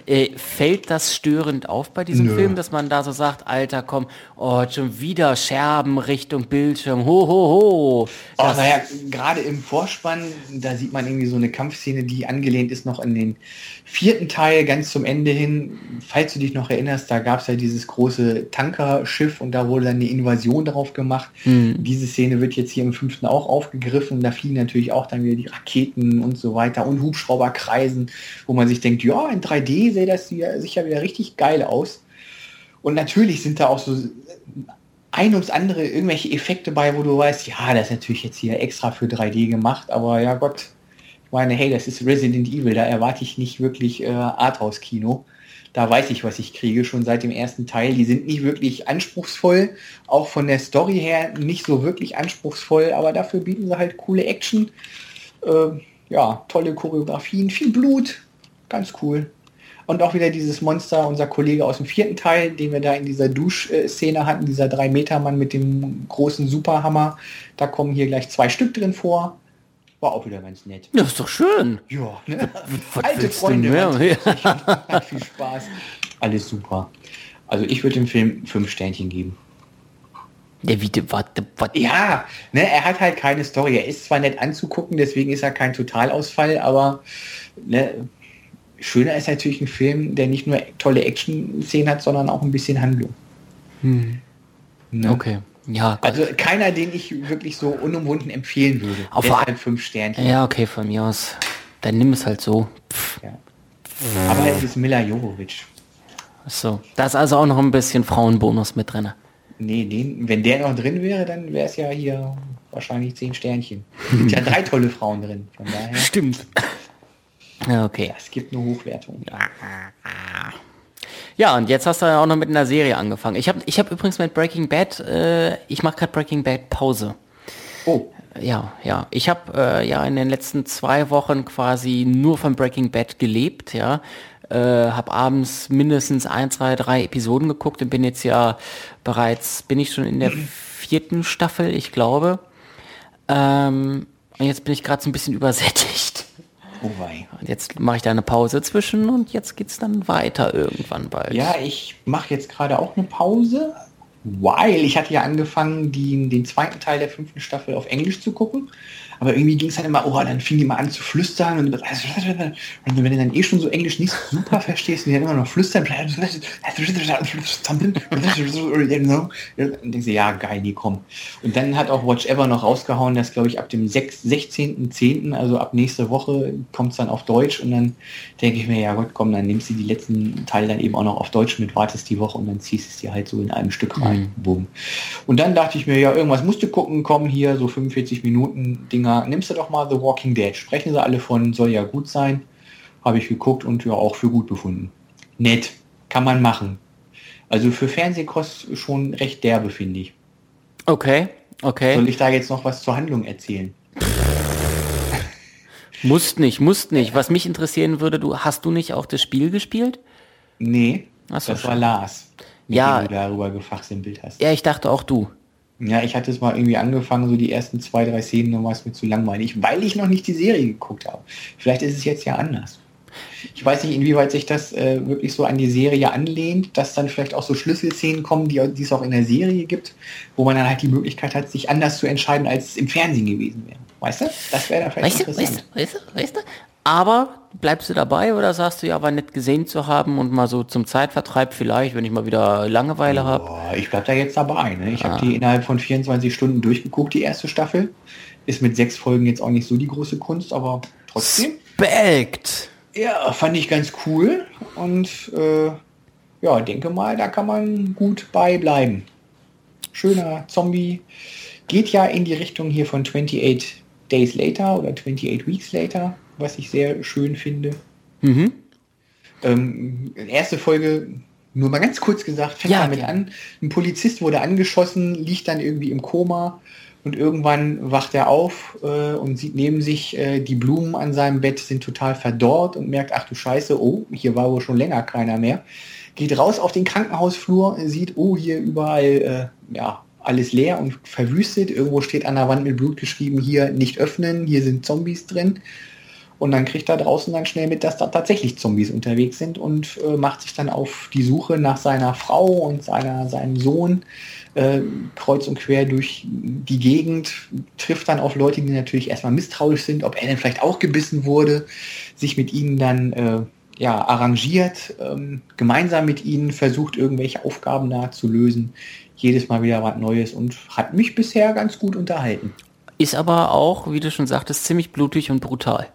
Äh, fällt das störend auf bei diesem Nö. Film, dass man da so sagt, Alter, komm, oh, schon wieder Scherben Richtung Bildschirm, ho, ho, ho. Oh, naja, gerade im Vorspann, da sieht man irgendwie so eine Kampfszene, die angelehnt ist noch an den vierten Teil, ganz zum Ende hin. Falls du dich noch erinnerst, da gab es ja dieses große Tankerschiff und da wurde dann eine Invasion drauf gemacht. Mhm. Diese Szene wird jetzt hier im fünften auch aufgegriffen. Da fliegen natürlich auch dann wieder die Raketen und so weiter und Hubschrauber kreisen, wo man sich denkt, ja, in 3D sähe das hier sicher wieder richtig geil aus. Und natürlich sind da auch so ein ums andere irgendwelche Effekte bei, wo du weißt, ja, das ist natürlich jetzt hier extra für 3D gemacht, aber ja Gott, meine, hey, das ist Resident Evil, da erwarte ich nicht wirklich äh, Arthouse-Kino. Da weiß ich, was ich kriege, schon seit dem ersten Teil. Die sind nicht wirklich anspruchsvoll, auch von der Story her nicht so wirklich anspruchsvoll, aber dafür bieten sie halt coole Action, äh, ja, tolle Choreografien, viel Blut, ganz cool. Und auch wieder dieses Monster, unser Kollege aus dem vierten Teil, den wir da in dieser Duschszene hatten, dieser 3-Meter-Mann mit dem großen Superhammer. Da kommen hier gleich zwei Stück drin vor. War auch wieder ganz nett. Das ist doch schön. Ja, ne? Was alte Freunde. Ja. [LAUGHS] Hat viel Spaß. Alles super. Also ich würde dem Film fünf Sternchen geben. Der Video, warte, warte. Ja, ne, er hat halt keine Story. Er ist zwar nett anzugucken, deswegen ist er kein Totalausfall, aber ne, schöner ist natürlich ein Film, der nicht nur tolle Action-Szenen hat, sondern auch ein bisschen Handlung. Hm. Ne? Okay. Ja, Gott. also keiner, den ich wirklich so unumwunden empfehlen würde. Auf halt fünf Sternchen. Ja, okay, von mir aus. Dann nimm es halt so. Ja. Aber es ist Mila Jovovich. So, da ist also auch noch ein bisschen Frauenbonus mit drin. Nee, den, wenn der noch drin wäre, dann wäre es ja hier wahrscheinlich zehn Sternchen. Es sind ja drei tolle Frauen drin. Von daher. [LAUGHS] Stimmt. Ja, okay. Es gibt eine Hochwertung. Ja, und jetzt hast du ja auch noch mit einer Serie angefangen. Ich habe ich hab übrigens mit Breaking Bad, äh, ich mache gerade Breaking Bad Pause. Oh. Ja, ja. Ich habe äh, ja in den letzten zwei Wochen quasi nur von Breaking Bad gelebt, ja. Äh, habe abends mindestens ein, zwei, drei Episoden geguckt und bin jetzt ja bereits, bin ich schon in der vierten Staffel, ich glaube. Ähm, und jetzt bin ich gerade so ein bisschen [LAUGHS] übersättigt. Oh wei. Und jetzt mache ich da eine Pause zwischen und jetzt geht's dann weiter irgendwann bald. Ja, ich mache jetzt gerade auch eine Pause, weil ich hatte ja angefangen, die, den zweiten Teil der fünften Staffel auf Englisch zu gucken. Aber irgendwie ging es dann immer, oh, dann fing die mal an zu flüstern und, und wenn du dann eh schon so Englisch nicht super verstehst, die dann immer noch flüstern, dann denkst du, ja, geil, die kommen. Und dann hat auch Watch Ever noch rausgehauen, dass, glaube ich, ab dem 16.10., also ab nächste Woche, kommt es dann auf Deutsch und dann denke ich mir, ja Gott, komm, dann nimmst du die letzten Teile dann eben auch noch auf Deutsch mit, wartest die Woche und dann ziehst es dir halt so in einem Stück rein. Mhm. Boom. Und dann dachte ich mir, ja, irgendwas musst du gucken, komm hier, so 45 Minuten Dinger nimmst du doch mal The Walking Dead. Sprechen sie alle von, soll ja gut sein. Habe ich geguckt und ja auch für gut befunden. Nett, kann man machen. Also für Fernsehkost schon recht derbe, finde ich. Okay, okay. Soll ich da jetzt noch was zur Handlung erzählen? [LAUGHS] Musst nicht, musst nicht. Was mich interessieren würde, du hast du nicht auch das Spiel gespielt? Nee, so, das war Lars, ja, du darüber gefachsimpelt hast. Ja, ich dachte auch du. Ja, ich hatte es mal irgendwie angefangen, so die ersten zwei, drei Szenen, dann war es mir zu langweilig, weil ich noch nicht die Serie geguckt habe. Vielleicht ist es jetzt ja anders. Ich weiß nicht, inwieweit sich das äh, wirklich so an die Serie anlehnt, dass dann vielleicht auch so Schlüsselszenen kommen, die, die es auch in der Serie gibt, wo man dann halt die Möglichkeit hat, sich anders zu entscheiden, als es im Fernsehen gewesen wäre. Weißt du? Das wäre dann vielleicht weißt interessant. Du, weißt, du, weißt du, aber bleibst du dabei oder sagst du ja, war nett gesehen zu haben und mal so zum Zeitvertreib vielleicht, wenn ich mal wieder Langeweile habe? Ich bleib da jetzt dabei. Ne? Ich ah. habe die innerhalb von 24 Stunden durchgeguckt, die erste Staffel. Ist mit sechs Folgen jetzt auch nicht so die große Kunst, aber trotzdem. Respekt! Ja, fand ich ganz cool und äh, ja, denke mal, da kann man gut bei bleiben. Schöner Zombie. Geht ja in die Richtung hier von 28 Days Later oder 28 Weeks Later was ich sehr schön finde. Mhm. Ähm, erste Folge, nur mal ganz kurz gesagt, fängt ja, damit ja. an. Ein Polizist wurde angeschossen, liegt dann irgendwie im Koma und irgendwann wacht er auf äh, und sieht neben sich, äh, die Blumen an seinem Bett sind total verdorrt und merkt, ach du Scheiße, oh, hier war wohl schon länger keiner mehr. Geht raus auf den Krankenhausflur, sieht, oh, hier überall, äh, ja, alles leer und verwüstet. Irgendwo steht an der Wand mit Blut geschrieben, hier nicht öffnen, hier sind Zombies drin. Und dann kriegt er draußen dann schnell mit, dass da tatsächlich Zombies unterwegs sind und äh, macht sich dann auf die Suche nach seiner Frau und seiner, seinem Sohn äh, kreuz und quer durch die Gegend, trifft dann auf Leute, die natürlich erstmal misstrauisch sind, ob er denn vielleicht auch gebissen wurde, sich mit ihnen dann äh, ja, arrangiert, ähm, gemeinsam mit ihnen versucht, irgendwelche Aufgaben da zu lösen. Jedes Mal wieder was Neues und hat mich bisher ganz gut unterhalten. Ist aber auch, wie du schon sagtest, ziemlich blutig und brutal.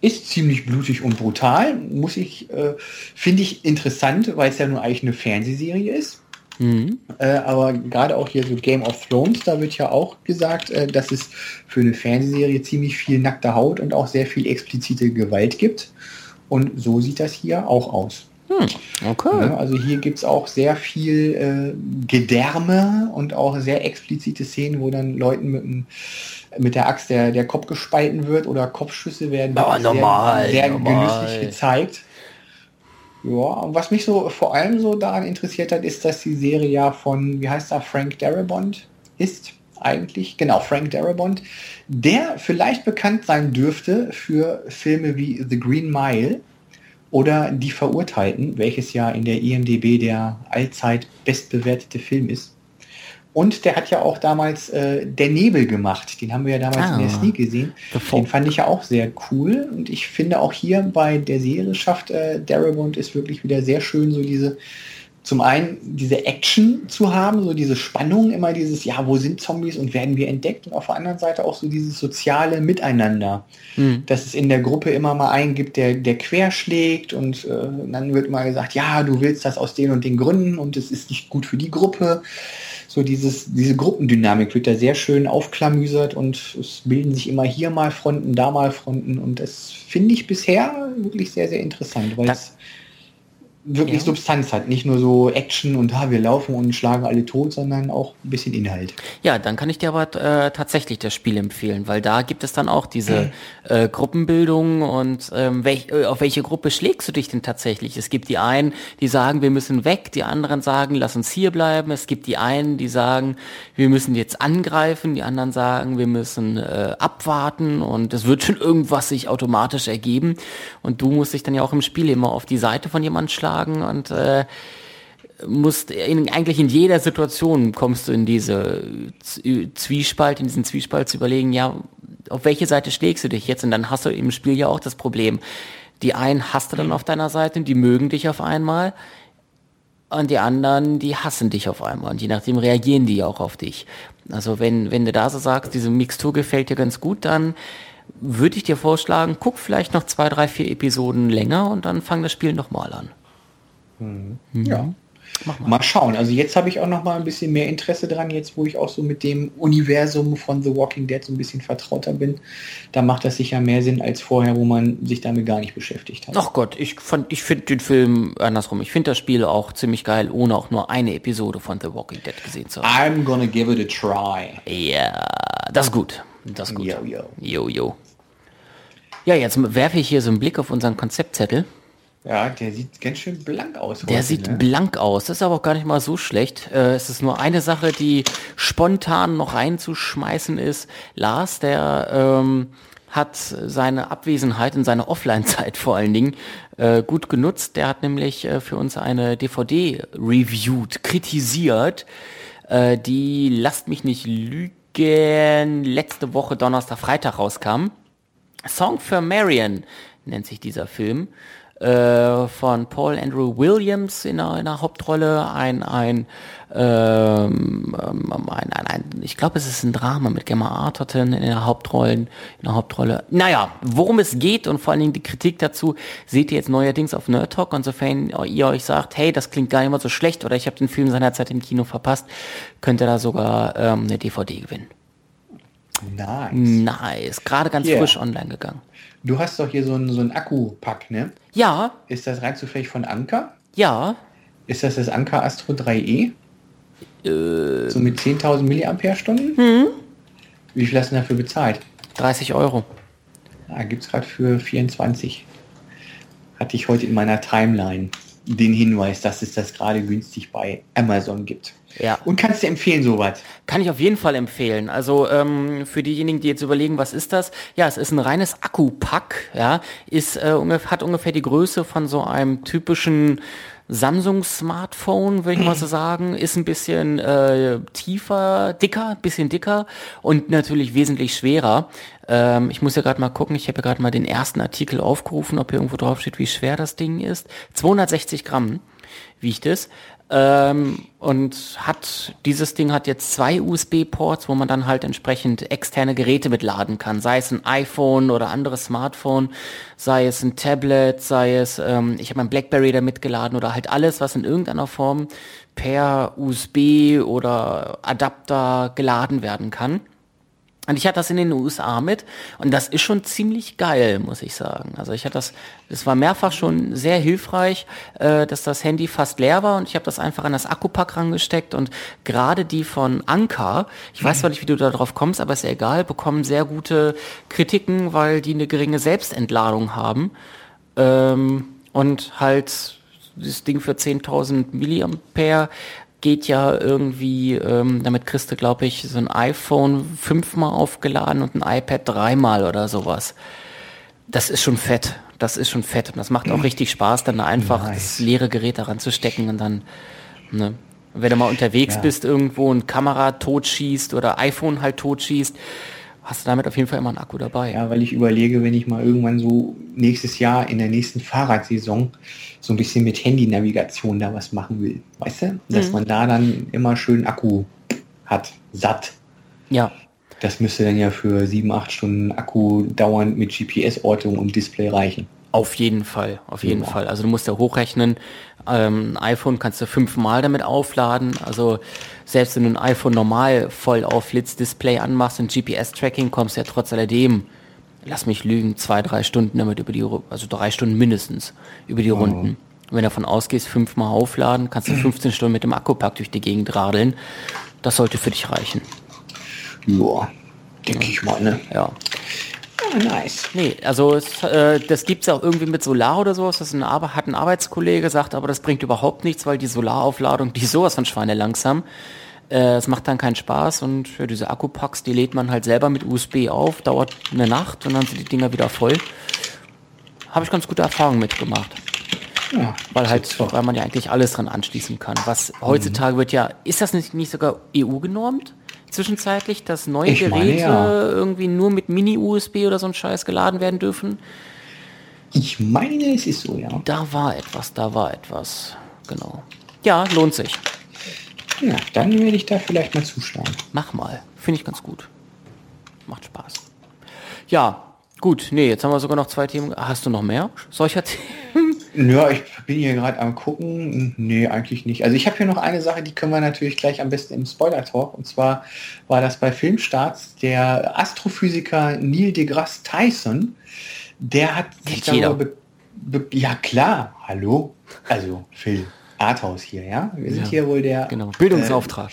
Ist ziemlich blutig und brutal, muss ich, äh, finde ich interessant, weil es ja nur eigentlich eine Fernsehserie ist. Mhm. Äh, aber gerade auch hier so Game of Thrones, da wird ja auch gesagt, äh, dass es für eine Fernsehserie ziemlich viel nackte Haut und auch sehr viel explizite Gewalt gibt. Und so sieht das hier auch aus. Hm, okay. Ja, also hier gibt es auch sehr viel äh, Gedärme und auch sehr explizite Szenen, wo dann Leuten mit dem mit der Axt der, der Kopf gespalten wird oder Kopfschüsse werden oh, normal, sehr, sehr normal. genüsslich gezeigt. Ja, und was mich so vor allem so daran interessiert hat, ist, dass die Serie ja von, wie heißt er, Frank Darabont ist eigentlich, genau, Frank Darabont, der vielleicht bekannt sein dürfte für Filme wie The Green Mile oder Die Verurteilten, welches ja in der IMDB der allzeit bestbewertete Film ist. Und der hat ja auch damals äh, Der Nebel gemacht. Den haben wir ja damals ah, in der ah. Sneak gesehen. Den fand ich ja auch sehr cool. Und ich finde auch hier bei der Serie schafft äh, Darabont ist wirklich wieder sehr schön, so diese, zum einen diese Action zu haben, so diese Spannung, immer dieses, ja, wo sind Zombies und werden wir entdeckt? Und auf der anderen Seite auch so dieses soziale Miteinander. Mhm. Dass es in der Gruppe immer mal einen gibt, der, der querschlägt und äh, dann wird mal gesagt, ja, du willst das aus den und den Gründen und es ist nicht gut für die Gruppe so dieses, diese Gruppendynamik wird da sehr schön aufklamüsert und es bilden sich immer hier mal Fronten, da mal Fronten und das finde ich bisher wirklich sehr, sehr interessant, weil es wirklich ja. Substanz hat. Nicht nur so Action und ha, wir laufen und schlagen alle tot, sondern auch ein bisschen Inhalt. Ja, dann kann ich dir aber äh, tatsächlich das Spiel empfehlen, weil da gibt es dann auch diese äh, Gruppenbildung und ähm, welch, äh, auf welche Gruppe schlägst du dich denn tatsächlich? Es gibt die einen, die sagen, wir müssen weg, die anderen sagen, lass uns hier bleiben. Es gibt die einen, die sagen, wir müssen jetzt angreifen, die anderen sagen, wir müssen äh, abwarten und es wird schon irgendwas sich automatisch ergeben. Und du musst dich dann ja auch im Spiel immer auf die Seite von jemandem schlagen schlagen und äh, musst in, eigentlich in jeder Situation kommst du in diese Zwiespalt, in diesen Zwiespalt zu überlegen, ja, auf welche Seite schlägst du dich jetzt? Und dann hast du im Spiel ja auch das Problem. Die einen hast du dann auf deiner Seite, die mögen dich auf einmal. Und die anderen, die hassen dich auf einmal. Und je nachdem reagieren die auch auf dich. Also wenn, wenn du da so sagst, diese Mixtur gefällt dir ganz gut, dann würde ich dir vorschlagen, guck vielleicht noch zwei, drei, vier Episoden länger und dann fang das Spiel nochmal an. Mhm. Ja. Mal. mal. schauen. Also jetzt habe ich auch noch mal ein bisschen mehr Interesse dran, jetzt wo ich auch so mit dem Universum von The Walking Dead so ein bisschen vertrauter bin. Da macht das sicher mehr Sinn als vorher, wo man sich damit gar nicht beschäftigt hat. Ach Gott, ich fand, ich finde den Film andersrum. Ich finde das Spiel auch ziemlich geil, ohne auch nur eine Episode von The Walking Dead gesehen zu haben. I'm gonna give it a try. Ja, das ist gut. Das ist gut. Yo, yo. Yo, yo. Ja, jetzt werfe ich hier so einen Blick auf unseren Konzeptzettel. Ja, der sieht ganz schön blank aus. Der heute, sieht ne? blank aus. Das ist aber auch gar nicht mal so schlecht. Äh, es ist nur eine Sache, die spontan noch reinzuschmeißen ist. Lars, der ähm, hat seine Abwesenheit in seiner Offline-Zeit vor allen Dingen äh, gut genutzt. Der hat nämlich äh, für uns eine DVD reviewed, kritisiert, äh, die, lasst mich nicht lügen, letzte Woche Donnerstag, Freitag rauskam. Song for Marion nennt sich dieser Film äh, von Paul Andrew Williams in einer, in einer Hauptrolle, ein, ein, ähm, ähm, ein, ein, ein ich glaube, es ist ein Drama mit Gemma Arterton in der Hauptrollen, in der Hauptrolle. Naja, worum es geht und vor allen Dingen die Kritik dazu seht ihr jetzt neuerdings auf Nerd Talk. Insofern ihr euch sagt, hey, das klingt gar nicht mal so schlecht oder ich habe den Film seinerzeit im Kino verpasst, könnt ihr da sogar ähm, eine DVD gewinnen. Nice. Nice. Gerade ganz yeah. frisch online gegangen. Du hast doch hier so einen, so einen Akku-Pack, ne? Ja. Ist das rein zufällig von Anker? Ja. Ist das das Anker Astro 3e? Äh. So mit 10.000 Milliampere-Stunden? Hm. Wie viel hast du dafür bezahlt? 30 Euro. Ah, gibt es gerade für 24. Hatte ich heute in meiner Timeline den Hinweis, dass es das gerade günstig bei Amazon gibt. Ja. Und kannst du empfehlen sowas? Kann ich auf jeden Fall empfehlen. Also ähm, für diejenigen, die jetzt überlegen, was ist das? Ja, es ist ein reines Akkupack. Ja, ist äh, ungefähr, hat ungefähr die Größe von so einem typischen Samsung Smartphone, würde ich mal so sagen, ist ein bisschen äh, tiefer, dicker, bisschen dicker und natürlich wesentlich schwerer. Ähm, ich muss ja gerade mal gucken, ich habe ja gerade mal den ersten Artikel aufgerufen, ob hier irgendwo drauf steht, wie schwer das Ding ist. 260 Gramm wiegt es. Ähm, und hat dieses Ding hat jetzt zwei USB-Ports, wo man dann halt entsprechend externe Geräte mitladen kann, sei es ein iPhone oder anderes Smartphone, sei es ein Tablet, sei es ähm, ich habe mein BlackBerry da mitgeladen oder halt alles, was in irgendeiner Form per USB oder Adapter geladen werden kann. Und ich hatte das in den USA mit und das ist schon ziemlich geil, muss ich sagen. Also ich hatte das, das war mehrfach schon sehr hilfreich, äh, dass das Handy fast leer war und ich habe das einfach an das Akkupack rangesteckt und gerade die von Anker, ich weiß zwar nicht, wie du da drauf kommst, aber ist ja egal, bekommen sehr gute Kritiken, weil die eine geringe Selbstentladung haben ähm, und halt das Ding für 10.000 Milliampere geht ja irgendwie, ähm, damit kriegst du, glaube ich, so ein iPhone fünfmal aufgeladen und ein iPad dreimal oder sowas. Das ist schon fett. Das ist schon fett. Und das macht auch richtig Spaß, dann einfach nice. das leere Gerät daran zu stecken und dann, ne. Wenn du mal unterwegs ja. bist, irgendwo ein Kamera totschießt oder iPhone halt totschießt, hast du damit auf jeden Fall immer einen Akku dabei. Ja, weil ich überlege, wenn ich mal irgendwann so nächstes Jahr in der nächsten Fahrradsaison so ein bisschen mit Handy-Navigation da was machen will. Weißt du? Dass mhm. man da dann immer schön Akku hat, satt. Ja. Das müsste dann ja für sieben, acht Stunden Akku dauernd mit GPS-Ortung und Display reichen. Auf jeden Fall, auf jeden ja. Fall. Also du musst ja hochrechnen, ähm, ein iPhone kannst du fünfmal damit aufladen. Also selbst wenn du ein iPhone normal voll auf Display anmachst und GPS-Tracking, kommst du ja trotz alledem, lass mich lügen, zwei, drei Stunden damit über die, also drei Stunden mindestens über die oh. Runden. Wenn du davon ausgehst, fünfmal aufladen, kannst du [CLEARS THROAT] 15 Stunden mit dem Akkupack durch die Gegend radeln. Das sollte für dich reichen. Ja, denke ich mal, ne? Ja. Ah, nice. Nee, also es, äh, das gibt's ja auch irgendwie mit Solar oder sowas. Das ist ein, hat ein Arbeitskollege gesagt, aber das bringt überhaupt nichts, weil die Solaraufladung, die ist sowas von Schweine langsam. Äh, Es macht dann keinen Spaß und für diese Akkupacks, die lädt man halt selber mit USB auf, dauert eine Nacht und dann sind die Dinger wieder voll. Habe ich ganz gute Erfahrungen mitgemacht. Ja, Weil halt, weil man ja eigentlich alles dran anschließen kann. Was heutzutage wird ja, ist das nicht, nicht sogar EU genormt? Zwischenzeitlich, dass neue Ich meine, Geräte ja. irgendwie nur mit Mini-USB oder so ein Scheiß geladen werden dürfen? Ich meine, es ist so, ja. Da war etwas, da war etwas. Genau. Ja, lohnt sich. Ja, dann werde ich da vielleicht mal zuschlagen. Mach mal. Finde ich ganz gut. Macht Spaß. Ja, gut. Nee, jetzt haben wir sogar noch zwei Themen. Hast du noch mehr solcher Themen? Ja, ich bin hier gerade am gucken. Nee, eigentlich nicht. Also ich habe hier noch eine Sache, die können wir natürlich gleich am besten im Spoiler-Talk. Und zwar war das bei Filmstarts der Astrophysiker Neil deGrasse Tyson. Der hat sich darüber... Be, be, ja klar, hallo. Also Phil, Arthouse hier, ja. Wir sind Ja, hier wohl der... Genau. Bildungsauftrag.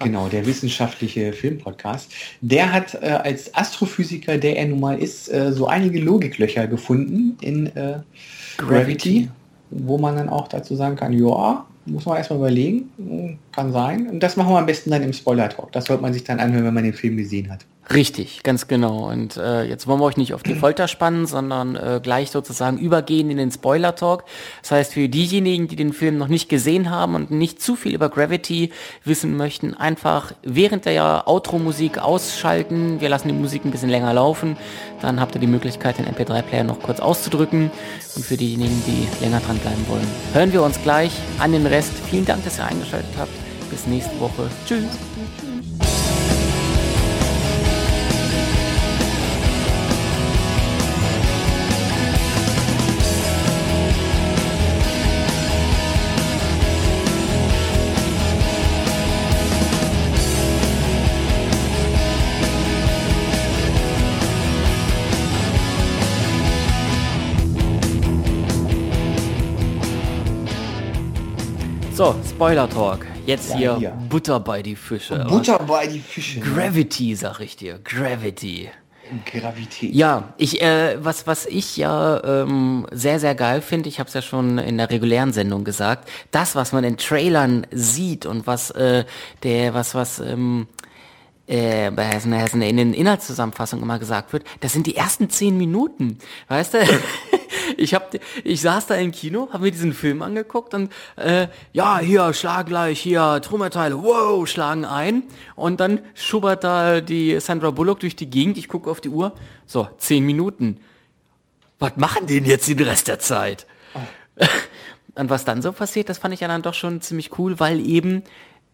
genau, der wissenschaftliche Filmpodcast. Der hat äh, als Astrophysiker, der er nun mal ist, äh, so einige Logiklöcher gefunden in Gravity, wo man dann auch dazu sagen kann, ja, muss man erstmal überlegen, kann sein. Und das machen wir am besten dann im Spoiler-Talk. Das sollte man sich dann anhören, wenn man den Film gesehen hat. Richtig, ganz genau. Und äh, jetzt wollen wir euch nicht auf die Folter spannen, sondern äh, gleich sozusagen übergehen in den Spoiler-Talk. Das heißt, für diejenigen, die den Film noch nicht gesehen haben und nicht zu viel über Gravity wissen möchten, einfach während der Outro-Musik ausschalten. Wir lassen die Musik ein bisschen länger laufen. Dann habt ihr die Möglichkeit, den MP3-Player noch kurz auszudrücken. Und für diejenigen, die länger dran bleiben wollen, hören wir uns gleich an den Rest. Vielen Dank, dass ihr eingeschaltet habt. Bis nächste Woche. Tschüss. Spoiler Talk. Jetzt Ja, hier, hier. Butter bei die Fische. Butter bei die Fische. Gravity, sag ich dir. Gravity. Gravität. Ja, ich, äh, was, was ich ja ähm, sehr, sehr geil finde, ich habe es ja schon in der regulären Sendung gesagt, das, was man in Trailern sieht und was äh, der, was, was ähm, äh, bei Hessen, Hessen in den Inhaltszusammenfassungen immer gesagt wird, das sind die ersten zehn Minuten. Weißt du? [LAUGHS] Ich hab, ich saß da im Kino, habe mir diesen Film angeguckt und äh, ja, hier, schlag gleich, hier, Trümmerteile, wow, schlagen ein. Und dann schubert da die Sandra Bullock durch die Gegend, ich gucke auf die Uhr, so, zehn Minuten. Was machen die denn jetzt den Rest der Zeit? [LAUGHS] Und was dann so passiert, das fand ich ja dann doch schon ziemlich cool, weil eben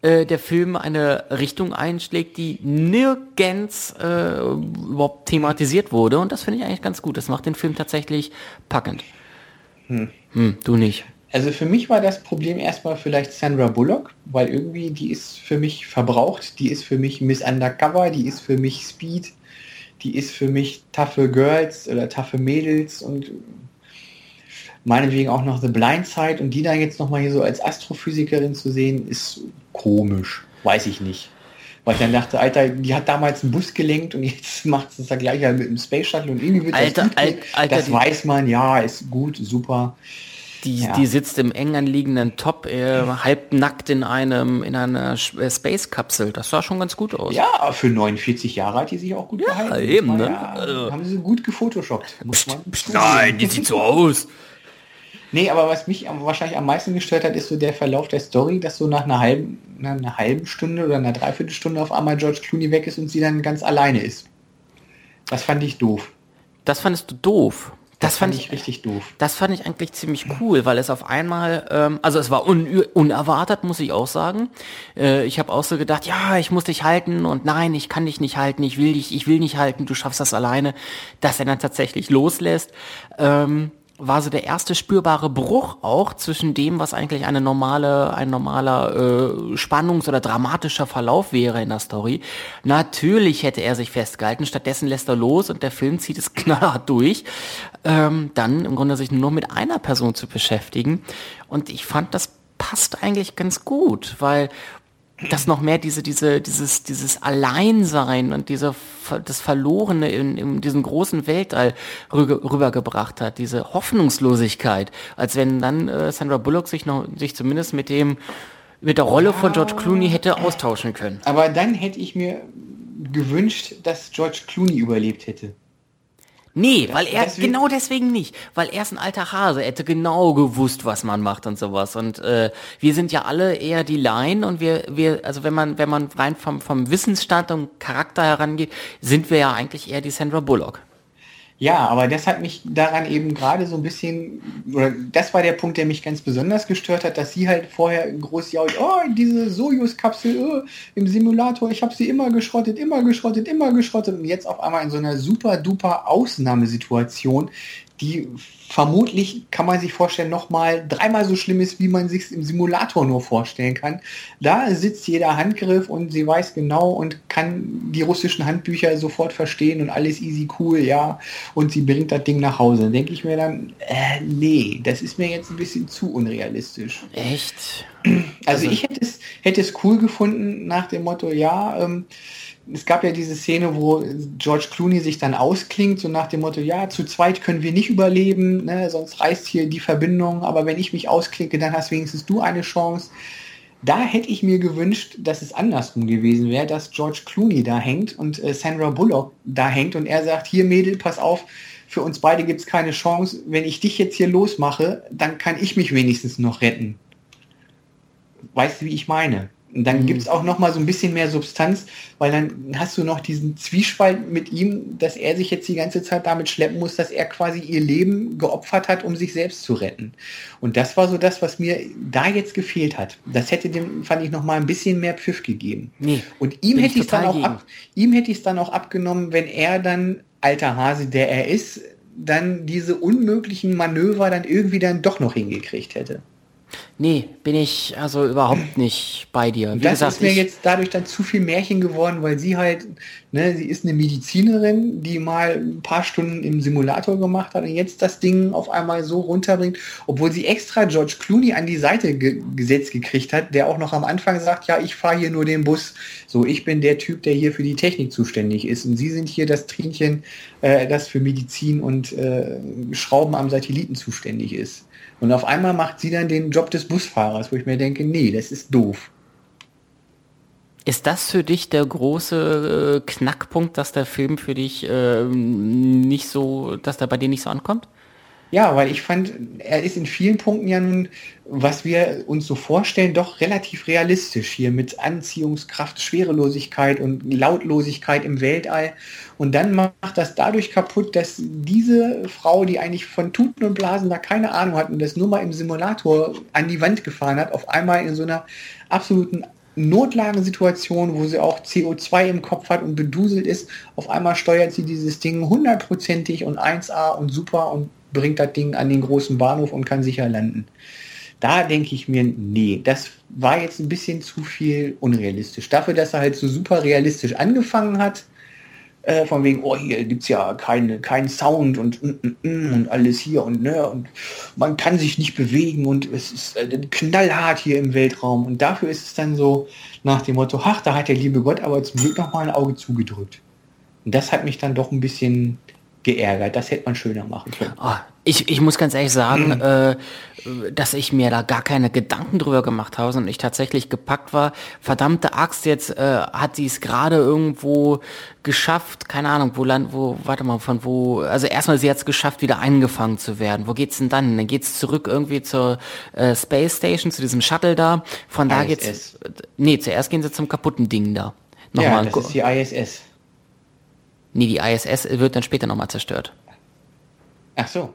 äh, der Film eine Richtung einschlägt, die nirgends äh, überhaupt thematisiert wurde. Und das finde ich eigentlich ganz gut. Das macht den Film tatsächlich packend. Hm, du nicht. Also für mich war das Problem erstmal vielleicht Sandra Bullock, weil irgendwie die ist für mich verbraucht, die ist für mich Miss Undercover, die ist für mich Speed, die ist für mich taffe Girls oder taffe Mädels und meinetwegen auch noch The Blind Side und die dann jetzt nochmal hier so als Astrophysikerin zu sehen, ist komisch. Weiß ich nicht. Weil ich dann dachte, Alter, die hat damals einen Bus gelenkt und jetzt [LAUGHS] macht es das gleiche mit dem Space Shuttle und irgendwie wird Alter, das gut Al- gehen. Alter, das weiß man, ja, ist gut, super. Die, Ja. die sitzt im eng anliegenden Top, äh, halbnackt in einem, in einer äh, Space-Kapsel. Das sah schon ganz gut aus. Ja, für 49 Jahre hat die sich auch gut gehalten. eben, ne? Ja, Also- haben sie gut gefotoshoppt. Nein, die sieht so aus. [LAUGHS] Nee, aber was mich wahrscheinlich am meisten gestört hat, ist so der Verlauf der Story, dass so nach einer halben, nach einer halben Stunde oder einer Dreiviertelstunde auf einmal George Clooney weg ist und sie dann ganz alleine ist. Das fand ich doof. Das fandest du doof. Das, fand ich, richtig doof. das fand ich eigentlich ziemlich cool, weil es auf einmal, ähm, also es war un unerwartet, muss ich auch sagen. Äh, ich habe auch so gedacht, ja, ich muss dich halten und nein, ich kann dich nicht halten, ich will dich, ich will nicht halten, du schaffst das alleine, dass er dann tatsächlich loslässt. Ähm, war so der erste spürbare Bruch auch zwischen dem, was eigentlich eine normale, ein normaler äh, Spannungs- oder dramatischer Verlauf wäre in der Story. Natürlich hätte er sich festgehalten, stattdessen lässt er los und der Film zieht es [LAUGHS] knallhart durch, ähm, dann im Grunde sich nur mit einer Person zu beschäftigen. Und ich fand, das passt eigentlich ganz gut, weil das noch mehr diese, diese, dieses, dieses Alleinsein und diese, das Verlorene in, in diesem großen Weltall rübergebracht hat, diese Hoffnungslosigkeit, als wenn dann äh, Sandra Bullock sich noch, sich zumindest mit dem, mit der Rolle von George Clooney hätte austauschen können. Aber dann hätte ich mir gewünscht, dass George Clooney überlebt hätte. Nee, das, weil er, deswegen, genau deswegen nicht. Weil er ist ein alter Hase, er hätte genau gewusst, was man macht und sowas. Und äh, wir sind ja alle eher die Laien und wir, wir, also wenn man, wenn man rein vom, vom Wissensstand und Charakter herangeht, sind wir ja eigentlich eher die Sandra Bullock. Ja, aber das hat mich daran eben gerade so ein bisschen, oder das war der Punkt, der mich ganz besonders gestört hat, dass sie halt vorher groß jault, oh, diese Sojus-Kapsel oh, im Simulator, ich habe sie immer geschrottet, immer geschrottet, immer geschrottet. Und jetzt auf einmal in so einer super duper Ausnahmesituation die vermutlich, kann man sich vorstellen, nochmal dreimal so schlimm ist, wie man sich im Simulator nur vorstellen kann. Da sitzt jeder Handgriff und sie weiß genau und kann die russischen Handbücher sofort verstehen und alles easy cool, ja. Und sie bringt das Ding nach Hause. Denke ich mir dann, äh, nee, das ist mir jetzt ein bisschen zu unrealistisch. Echt? Also, also ich hätte es, hätte es cool gefunden nach dem Motto, ja, ähm, es gab ja diese Szene, wo George Clooney sich dann ausklingt, so nach dem Motto, ja, zu zweit können wir nicht überleben, ne, sonst reißt hier die Verbindung, aber wenn ich mich ausklinke, dann hast wenigstens du eine Chance. Da hätte ich mir gewünscht, dass es andersrum gewesen wäre, dass George Clooney da hängt und äh, Sandra Bullock da hängt und er sagt, hier Mädel, pass auf, für uns beide gibt es keine Chance. Wenn ich dich jetzt hier losmache, dann kann ich mich wenigstens noch retten. Weißt du, wie ich meine? Und dann mhm. gibt es auch noch mal so ein bisschen mehr Substanz, weil dann hast du noch diesen Zwiespalt mit ihm, dass er sich jetzt die ganze Zeit damit schleppen muss, dass er quasi ihr Leben geopfert hat, um sich selbst zu retten. Und das war so das, was mir da jetzt gefehlt hat. Das hätte dem, fand ich, noch mal ein bisschen mehr Pfiff gegeben. Nee, Und ihm hätte ich es dann auch ab, ihm hätte ich es dann auch abgenommen, wenn er dann, alter Hase, der er ist, dann diese unmöglichen Manöver dann irgendwie dann doch noch hingekriegt hätte. Nee, bin ich also überhaupt nicht bei dir. Wie das gesagt, ist mir jetzt dadurch dann zu viel Märchen geworden, weil sie halt, ne, sie ist eine Medizinerin, die mal ein paar Stunden im Simulator gemacht hat und jetzt das Ding auf einmal so runterbringt, obwohl sie extra George Clooney an die Seite ge gesetzt gekriegt hat, der auch noch am Anfang sagt, ja, ich fahre hier nur den Bus, so ich bin der Typ, der hier für die Technik zuständig ist und sie sind hier das Tränchen, äh, das für Medizin und äh, Schrauben am Satelliten zuständig ist. Und auf einmal macht sie dann den Job des Busfahrers, wo ich mir denke, nee, das ist doof. Ist das für dich der große äh, Knackpunkt, dass der Film für dich äh, nicht so, dass der bei dir nicht so ankommt? Ja, weil ich fand, er ist in vielen Punkten ja nun, was wir uns so vorstellen, doch relativ realistisch hier mit Anziehungskraft, Schwerelosigkeit und Lautlosigkeit im Weltall. Und dann macht das dadurch kaputt, dass diese Frau, die eigentlich von Tuten und Blasen da keine Ahnung hat und das nur mal im Simulator an die Wand gefahren hat, auf einmal in so einer absoluten Notlagensituation, wo sie auch CO2 im Kopf hat und beduselt ist, auf einmal steuert sie dieses Ding hundertprozentig und 1A und super und bringt das Ding an den großen Bahnhof und kann sicher landen. Da denke ich mir, nee, das war jetzt ein bisschen zu viel unrealistisch. Dafür, dass er halt so super realistisch angefangen hat, äh, von wegen, oh, hier gibt es ja keine, keinen Sound und, mm, mm, mm, und alles hier und ne, und man kann sich nicht bewegen und es ist äh, knallhart hier im Weltraum. Und dafür ist es dann so nach dem Motto, ach, da hat der liebe Gott aber zum Glück noch mal ein Auge zugedrückt. Und das hat mich dann doch ein bisschen geärgert. Das hätte man schöner machen können. Oh, ich, ich muss ganz ehrlich sagen, mhm. äh, dass ich mir da gar keine Gedanken drüber gemacht habe und ich tatsächlich gepackt war. Verdammte Axt, jetzt äh, hat sie es gerade irgendwo geschafft, keine Ahnung, wo land, wo, warte mal, von wo, also erstmal sie hat es geschafft, wieder eingefangen zu werden. Wo geht's denn dann? Dann geht's zurück irgendwie zur äh, Space Station, zu diesem Shuttle da. Von da ISS. geht's. Nee, zuerst gehen sie zum kaputten Ding da. Nochmal ja, das ist die ISS. Nee, die ISS wird dann später nochmal zerstört. Ach so.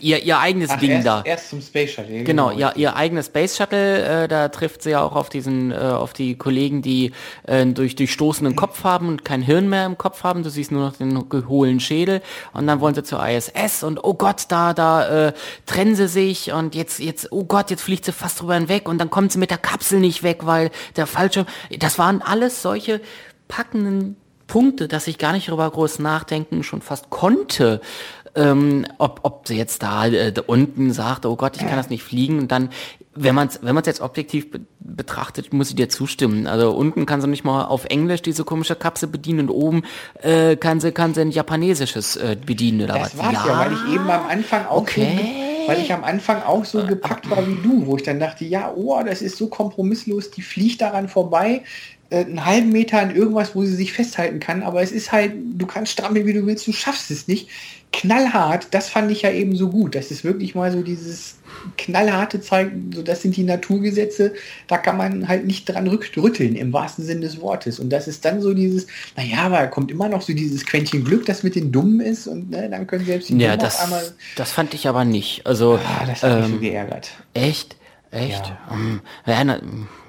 ihr, ihr eigenes Ach, Ding erst, da. erst zum Space Shuttle. Genau, ihr, ihr eigenes Space Shuttle, äh, da trifft sie ja auch auf diesen, äh, auf die Kollegen, die äh, durch durchstoßenen Kopf haben und kein Hirn mehr im Kopf haben. Du siehst nur noch den hohlen Schädel und dann wollen sie zur ISS und oh Gott, da, da äh, trennen sie sich und jetzt, jetzt, oh Gott, jetzt fliegt sie fast drüber hinweg und dann kommt sie mit der Kapsel nicht weg, weil der Fallschirm. Das waren alles solche packenden Punkte, dass ich gar nicht darüber groß nachdenken schon fast konnte ähm, ob, ob sie jetzt da, äh, da unten sagt, oh Gott, ich kann das nicht fliegen und dann, wenn man es wenn man's jetzt objektiv be betrachtet, muss ich dir zustimmen. Also unten kann sie nicht mal auf Englisch diese komische Kapsel bedienen und oben äh, kann sie kann sie ein japanesisches äh, bedienen oder Das was. war's ja. weil ich eben am Anfang auch Okay. so, weil ich am Anfang auch so gepackt war wie du, wo ich dann dachte, ja, oh, das ist so kompromisslos, die fliegt daran vorbei, einen halben Meter an irgendwas, wo sie sich festhalten kann, aber es ist halt, du kannst strampeln, wie du willst, du schaffst es nicht. Knallhart, das fand ich ja eben so gut. Das ist wirklich mal so dieses knallharte Zeigen, so das sind die Naturgesetze, da kann man halt nicht dran rütteln, im wahrsten Sinne des Wortes. Und das ist dann so dieses, naja, aber da kommt immer noch so dieses Quäntchen Glück, das mit den Dummen ist und ne, dann können selbst die Ja, Dummen das, einmal. das fand ich aber nicht. Also Ah, das hat mich so ähm, geärgert. echt, echt. Ja. Ähm, ja, na,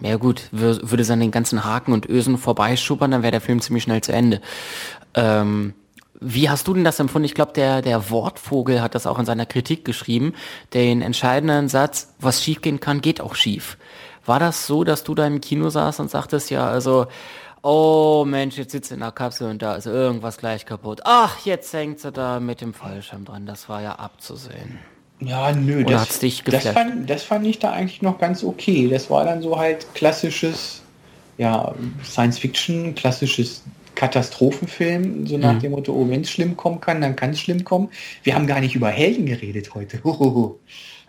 ja gut, wür- würde sie an den ganzen Haken und Ösen vorbeischuppern, dann wäre der Film ziemlich schnell zu Ende. Ähm, wie hast du denn das empfunden? Ich glaube, der, der Wortvogel hat das auch in seiner Kritik geschrieben. Den entscheidenden Satz, was schiefgehen kann, geht auch schief. War das so, dass du da im Kino saßt und sagtest, ja, also, oh Mensch, jetzt sitzt sie in der Kapsel und da ist irgendwas gleich kaputt. Ach, jetzt hängt sie da mit dem Fallschirm dran. Das war ja abzusehen. Ja, nö, Oder das, hat's dich das, fand, das fand ich da eigentlich noch ganz okay. Das war dann so halt klassisches, ja, Science-Fiction, klassisches Katastrophenfilm, so nach Mhm. dem Motto, oh, wenn es schlimm kommen kann, dann kann es schlimm kommen. Wir haben gar nicht über Helden geredet heute. Hohoho.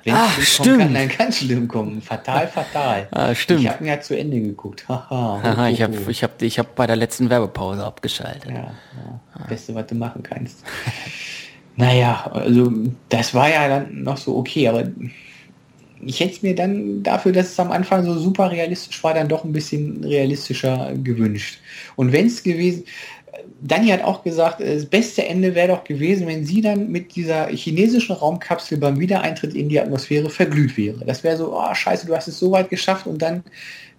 Wenn es Ah, schlimm stimmt. kommen kann, dann kann es schlimm kommen. Fatal, [LAUGHS] fatal. Ah, stimmt. Ich habe mir ja zu Ende geguckt. [LAUGHS] Haha. Haha, ich habe ich hab, ich hab bei der letzten Werbepause abgeschaltet. Ja, ja. Beste, was du machen kannst. [LAUGHS] naja, also das war ja dann noch so okay, aber ich hätte es mir dann dafür, dass es am Anfang so super realistisch war, dann doch ein bisschen realistischer gewünscht. Und wenn es gewesen, Dani hat auch gesagt, das beste Ende wäre doch gewesen, wenn sie dann mit dieser chinesischen Raumkapsel beim Wiedereintritt in die Atmosphäre verglüht wäre. Das wäre so, oh scheiße, du hast es so weit geschafft und dann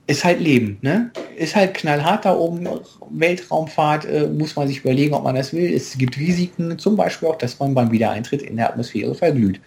ist halt Leben, ne? Ist halt knallhart da oben, Weltraumfahrt, äh, muss man sich überlegen, ob man das will. Es gibt Risiken, zum Beispiel auch, dass man beim Wiedereintritt in der Atmosphäre verglüht.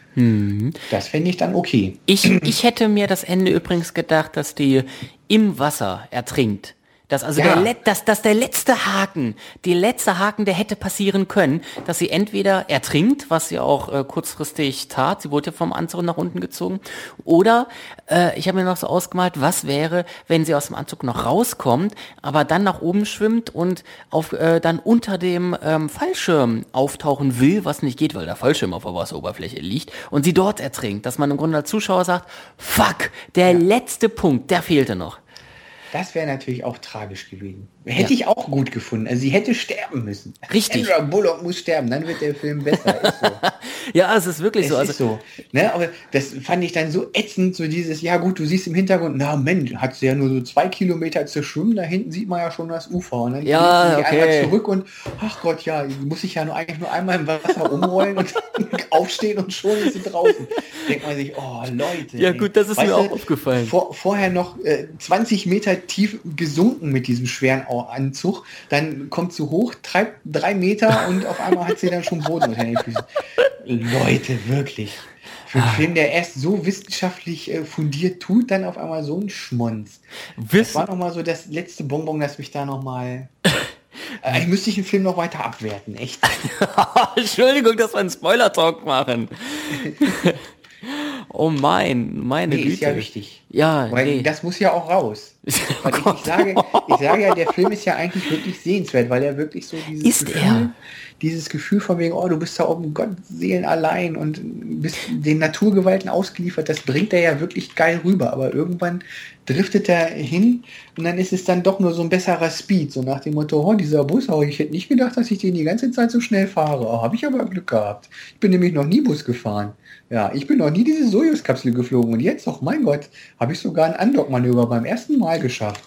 Das fände ich dann okay. Ich, ich hätte mir das Ende übrigens gedacht, dass die im Wasser ertrinkt. Dass also Ja. der, dass, dass der letzte Haken, die letzte Haken, der hätte passieren können, dass sie entweder ertrinkt, was sie auch äh, kurzfristig tat, sie wurde ja vom Anzug nach unten gezogen, oder äh, ich habe mir noch so ausgemalt, was wäre, wenn sie aus dem Anzug noch rauskommt, aber dann nach oben schwimmt und auf äh, dann unter dem ähm, Fallschirm auftauchen will, was nicht geht, weil der Fallschirm auf der Wasseroberfläche liegt und sie dort ertrinkt, dass man im Grunde als Zuschauer sagt, fuck, der letzte Punkt, der fehlte noch. Das wäre natürlich auch tragisch gewesen. Hätte Ja. ich auch gut gefunden. Also sie hätte sterben müssen. Richtig. Sandra Bullock muss sterben, dann wird der Film besser. So. [LAUGHS] Ja, es ist wirklich Es so. Also, ist so. Ne? Aber das fand ich dann so ätzend, so dieses, ja gut, du siehst im Hintergrund, na Mensch, hat sie ja nur so zwei Kilometer zu schwimmen, da hinten sieht man ja schon das Ufer. Und dann Ja, sie okay. einmal zurück und, ach Gott, ja, muss ich ja nur eigentlich nur einmal im Wasser umrollen und [LAUGHS] aufstehen und schon ist sie draußen. Denkt man sich, oh Leute. Ja, ey. gut, das ist mir auch aufgefallen. Vor, vorher noch äh, 20 Meter tief gesunken mit diesem schweren Anzug, dann kommt sie hoch, treibt drei Meter und auf einmal hat sie dann schon Boden unter den Füßen. Leute, wirklich. Für Ah. einen Film, der erst so wissenschaftlich äh, fundiert tut, dann auf einmal so ein Schmonz. Das wissen, war nochmal so das letzte Bonbon, das mich da nochmal... Äh, Eigentlich müsste ich den Film noch weiter abwerten, echt. [LAUGHS] Entschuldigung, dass wir einen Spoiler-Talk machen. [LAUGHS] oh mein, meine Nee, Güte. ist ja wichtig. Ja, Weil nee. das muss ja auch raus. [LAUGHS] Weil ich, ich, sage, ich sage ja, der Film ist ja eigentlich wirklich sehenswert, weil er wirklich so dieses Ist Gefühl, er? dieses Gefühl von wegen, oh, du bist da oben Gott Seelen allein und bist den Naturgewalten ausgeliefert, das bringt er ja wirklich geil rüber. Aber irgendwann driftet er hin und dann ist es dann doch nur so ein besserer Speed, so nach dem Motto, oh, dieser Bus, oh, ich hätte nicht gedacht, dass ich den die ganze Zeit so schnell fahre. Oh, habe ich aber Glück gehabt. Ich bin nämlich noch nie Bus gefahren. Ja, ich bin noch nie diese Sojus-Kapsel geflogen und jetzt, oh mein Gott, habe ich sogar ein Andock-Manöver beim ersten Mal geschafft.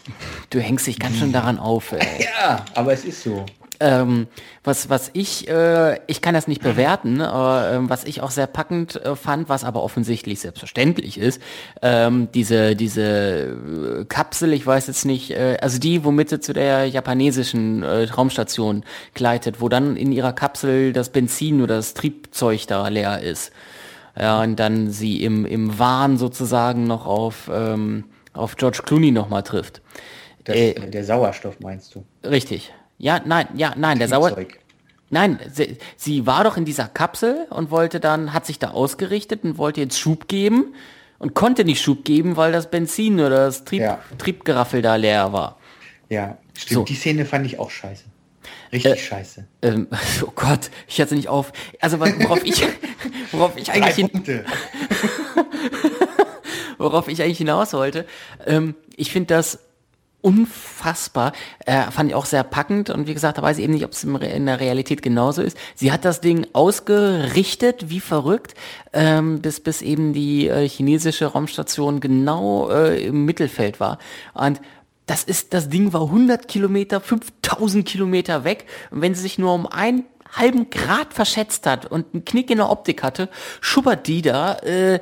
Du hängst dich ganz schön daran auf. Ey. [LAUGHS] Ja, aber es ist so. Ähm, was, was ich, äh, ich kann das nicht bewerten, aber ähm, was ich auch sehr packend äh, fand, was aber offensichtlich selbstverständlich ist, ähm, diese, diese äh, Kapsel, ich weiß jetzt nicht, äh, also die, womit sie zu der japanesischen äh, Raumstation gleitet, wo dann in ihrer Kapsel das Benzin oder das Triebzeug da leer ist. Ja, und dann sie im, im Wahn sozusagen noch auf, ähm, auf George Clooney nochmal trifft. Das, äh, der Sauerstoff meinst du? Richtig. Ja, nein, ja, nein, der Sauer. Nein, sie, sie, war doch in dieser Kapsel und wollte dann, hat sich da ausgerichtet und wollte jetzt Schub geben und konnte nicht Schub geben, weil das Benzin oder das Trieb, ja. Triebgeraffel da leer war. Ja, stimmt. So. Die Szene fand ich auch scheiße. Richtig äh, scheiße. Ähm, [LAUGHS] oh Gott, ich hatte nicht auf. Also worauf ich, [LAUGHS] worauf ich eigentlich hin, [LAUGHS] worauf ich eigentlich hinaus wollte. Ähm, ich finde das unfassbar. Äh, fand ich auch sehr packend und wie gesagt, da weiß ich eben nicht, ob es in der Realität genauso ist. Sie hat das Ding ausgerichtet, wie verrückt, ähm, bis, bis eben die äh, chinesische Raumstation genau äh, im Mittelfeld war. Und das ist, das Ding war 100 Kilometer, 5000 Kilometer weg. Und wenn sie sich nur um einen halben Grad verschätzt hat und einen Knick in der Optik hatte, schubbert die da äh,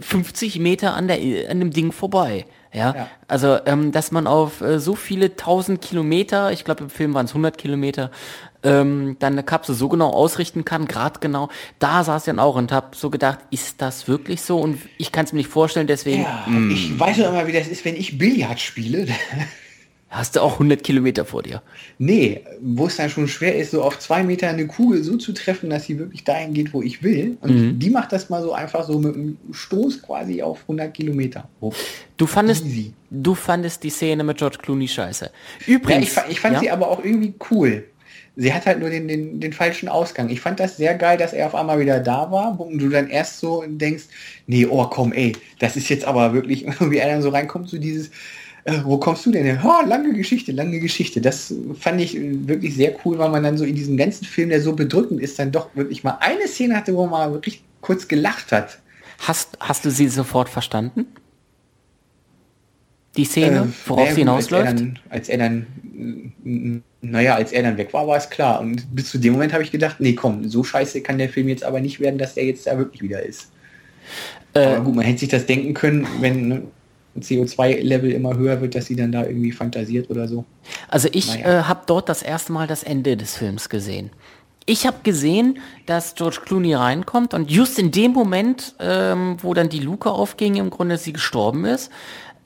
50 äh, Meter an, der, an dem Ding vorbei. Ja, ja. also ähm, dass man auf äh, so viele tausend Kilometer, ich glaube im Film waren es 100 Kilometer, ähm, dann eine Kapsel so genau ausrichten kann, gerade genau, da saß ich dann auch und habe so gedacht, ist das wirklich so? Und ich kann es mir nicht vorstellen, deswegen. Ja, mm. ich weiß noch immer, wie das ist, wenn ich Billard spiele. [LAUGHS] Hast du auch 100 Kilometer vor dir? Nee, wo es dann schon schwer ist, so auf zwei Meter eine Kugel so zu treffen, dass sie wirklich dahin geht, wo ich will. Und mhm. die macht das mal so einfach so mit einem Stoß quasi auf 100 Kilometer. Hoch. Du fandest, du fandest die Szene mit George Clooney scheiße. Übrigens. Ja, ich, ich, fand ja? sie aber auch irgendwie cool. Sie hat halt nur den, den, den falschen Ausgang. Ich fand das sehr geil, dass er auf einmal wieder da war und du dann erst so denkst, nee, oh komm, ey, das ist jetzt aber wirklich, [LAUGHS] wie er dann so reinkommt, so dieses, äh, wo kommst du denn her? Oh, lange Geschichte, lange Geschichte. Das fand ich wirklich sehr cool, weil man dann so in diesem ganzen Film, der so bedrückend ist, dann doch wirklich mal eine Szene hatte, wo man wirklich kurz gelacht hat. Hast, hast du sie sofort verstanden? Die Szene, äh, worauf sie hinausläuft? Als er dann, als er dann naja, als er dann weg war, war es klar. Und bis zu dem Moment habe ich gedacht, nee, komm, so scheiße kann der Film jetzt aber nicht werden, dass er jetzt da wirklich wieder ist. Äh, aber gut, man hätte sich das denken können, wenn ne, CO2-Level immer höher wird, dass sie dann da irgendwie fantasiert oder so. Also ich naja. äh, habe dort das erste Mal das Ende des Films gesehen. Ich habe gesehen, dass George Clooney reinkommt und just in dem Moment, ähm, wo dann die Luke aufging, im Grunde sie gestorben ist,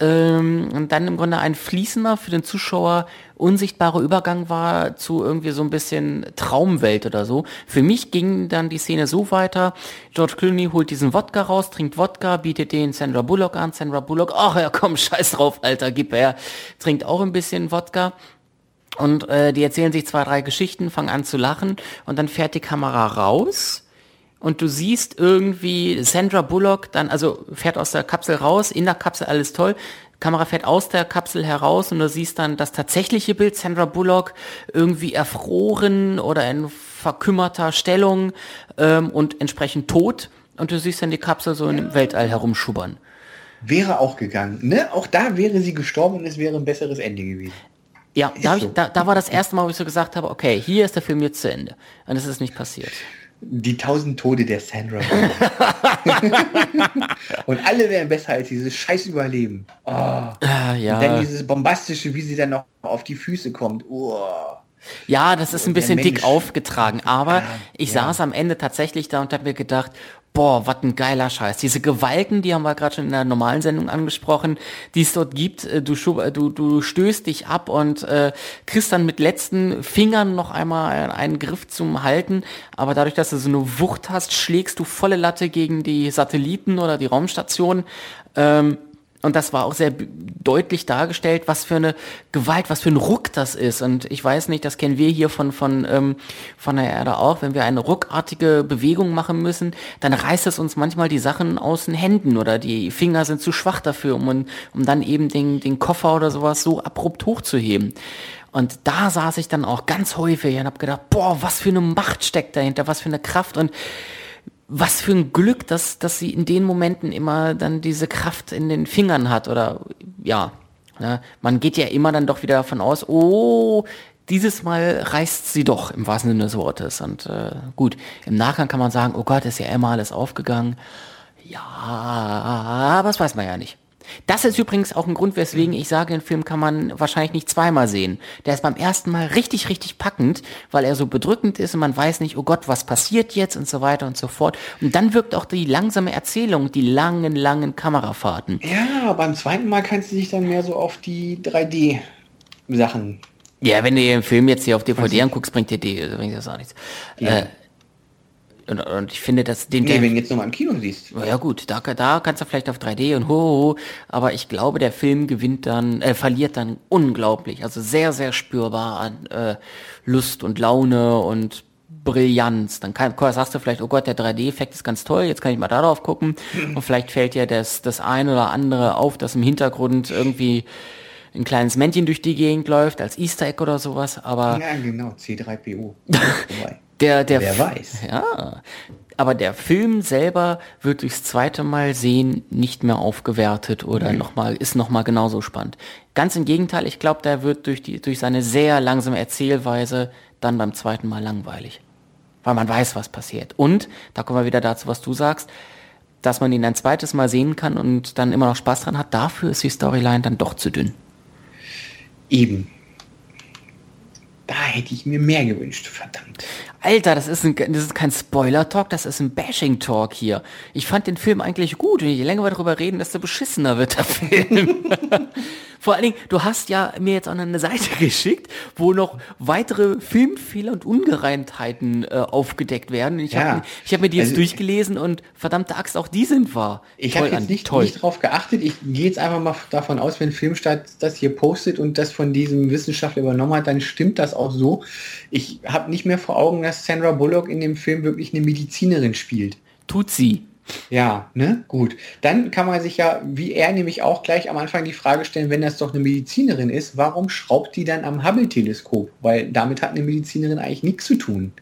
ähm, und dann im Grunde ein fließender für den Zuschauer unsichtbarer Übergang war zu irgendwie so ein bisschen Traumwelt oder so. Für mich ging dann die Szene so weiter, George Clooney holt diesen Wodka raus, trinkt Wodka, bietet den Sandra Bullock an, Sandra Bullock, ach ja komm, [LAUGHS] scheiß drauf, Alter, gib her, trinkt auch ein bisschen Wodka. Und äh, die erzählen sich zwei, drei Geschichten, fangen an zu lachen. Und dann fährt die Kamera raus und du siehst irgendwie Sandra Bullock dann, also fährt aus der Kapsel raus, in der Kapsel alles toll, Kamera fährt aus der Kapsel heraus und du siehst dann das tatsächliche Bild, Sandra Bullock irgendwie erfroren oder in verkümmerter Stellung ähm, und entsprechend tot und du siehst dann die Kapsel so im Weltall herumschubbern. Wäre auch gegangen, ne? Auch da wäre sie gestorben und es wäre ein besseres Ende gewesen. Ja, da, so. ich, da, da war das erste Mal, wo ich so gesagt habe, okay, hier ist der Film jetzt zu Ende. Und es ist nicht passiert. Die tausend Tode der Sandra. [LAUGHS] und alle wären besser als dieses scheiß Überleben. Oh. Ah, ja. Und dann dieses bombastische, wie sie dann noch auf die Füße kommt. Oh. Ja, das ist ein bisschen dick aufgetragen, aber ja, ich ja. saß am Ende tatsächlich da und habe mir gedacht, boah, was ein geiler Scheiß. Diese Gewalken, die haben wir gerade schon in der normalen Sendung angesprochen, die es dort gibt, äh, du, äh, du, du stößt dich ab und äh, kriegst dann mit letzten Fingern noch einmal einen Griff zum Halten, aber dadurch, dass du so eine Wucht hast, schlägst du volle Latte gegen die Satelliten oder die Raumstation. Ähm, und das war auch sehr deutlich dargestellt, was für eine Gewalt, was für ein Ruck das ist. Und ich weiß nicht, das kennen wir hier von, von, ähm, von der Erde auch. Wenn wir eine ruckartige Bewegung machen müssen, dann reißt es uns manchmal die Sachen aus den Händen oder die Finger sind zu schwach dafür, um, um dann eben den, den Koffer oder sowas so abrupt hochzuheben. Und da saß ich dann auch ganz häufig und habe gedacht, boah, was für eine Macht steckt dahinter, was für eine Kraft. Und was für ein Glück, dass, dass sie in den Momenten immer dann diese Kraft in den Fingern hat oder ja. Ne? Man geht ja immer dann doch wieder davon aus, oh, dieses Mal reißt sie doch im wahrsten Sinne des Wortes. Und äh, gut, im Nachgang kann man sagen, oh Gott, ist ja immer alles aufgegangen. Ja, aber das weiß man ja nicht. Das ist übrigens auch ein Grund, weswegen ich sage, den Film kann man wahrscheinlich nicht zweimal sehen. Der ist beim ersten Mal richtig, richtig packend, weil er so bedrückend ist und man weiß nicht, oh Gott, was passiert jetzt und so weiter und so fort. Und dann wirkt auch die langsame Erzählung, die langen, langen Kamerafahrten. Ja, beim zweiten Mal kannst du dich dann mehr so auf die 3D-Sachen. Ja, wenn du den Film jetzt hier auf DVD anguckst, bringt dir die, bringt das auch nichts. Ja. Äh, und, und ich finde, dass den. Nee, wenn du jetzt nochmal im Kino siehst. Ja gut, da, da kannst du vielleicht auf 3D und ho, ho, ho, aber ich glaube, der Film gewinnt dann, äh, verliert dann unglaublich, also sehr, sehr spürbar an äh, Lust und Laune und Brillanz. Dann kann, sagst du vielleicht, oh Gott, der 3D-Effekt ist ganz toll, jetzt kann ich mal darauf gucken. Und vielleicht fällt dir das, das eine oder andere auf, dass im Hintergrund irgendwie ein kleines Männchen durch die Gegend läuft, als Easter Egg oder sowas, aber. Ja, genau, C3PO. [LAUGHS] Der, der Wer weiß. Ja. Aber der Film selber wird durchs zweite Mal sehen nicht mehr aufgewertet oder noch mal, ist nochmal genauso spannend. Ganz im Gegenteil, ich glaube, der wird durch, die, durch seine sehr langsame Erzählweise dann beim zweiten Mal langweilig. Weil man weiß, was passiert. Und, da kommen wir wieder dazu, was du sagst, dass man ihn ein zweites Mal sehen kann und dann immer noch Spaß dran hat, dafür ist die Storyline dann doch zu dünn. Eben. Da hätte ich mir mehr gewünscht, verdammt. Alter, das ist, ein, das ist kein Spoiler-Talk, das ist ein Bashing-Talk hier. Ich fand den Film eigentlich gut und je länger wir darüber reden, desto beschissener wird der [LAUGHS] Film. Vor allen Dingen, du hast ja mir jetzt auch eine Seite [LAUGHS] geschickt, wo noch weitere Filmfehler und Ungereimtheiten äh, aufgedeckt werden. Ich ja. habe hab mir die jetzt also, durchgelesen und verdammte Axt, auch die sind wahr. Ich habe jetzt nicht, toll. nicht drauf geachtet. Ich gehe jetzt einfach mal davon aus, wenn Filmstadt das hier postet und das von diesem Wissenschaftler übernommen hat, dann stimmt das auch so. Ich habe nicht mehr vor Augen, dass Sandra Bullock in dem Film wirklich eine Medizinerin spielt. Tut sie. Ja, ne? Gut. Dann kann man sich ja, wie er nämlich auch gleich am Anfang die Frage stellen, wenn das doch eine Medizinerin ist, warum schraubt die dann am Hubble-Teleskop? Weil damit hat eine Medizinerin eigentlich nichts zu tun.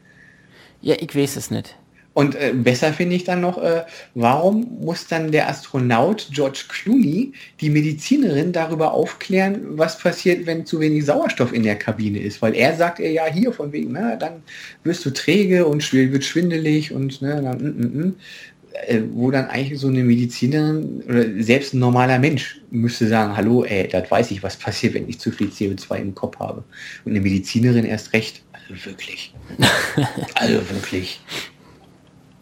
Ja, ich weiß es nicht. Und äh, besser finde ich dann noch, äh, warum muss dann der Astronaut George Clooney die Medizinerin darüber aufklären, was passiert, wenn zu wenig Sauerstoff in der Kabine ist? Weil er sagt ja hier von wegen, na, dann wirst du träge und wird schwindelig und ne, dann, mm, mm, mm. Äh, wo dann eigentlich so eine Medizinerin oder selbst ein normaler Mensch müsste sagen, hallo, ey, das weiß ich, was passiert, wenn ich zu viel CO2 im Kopf habe. Und eine Medizinerin erst recht. Also wirklich. [LAUGHS] also wirklich.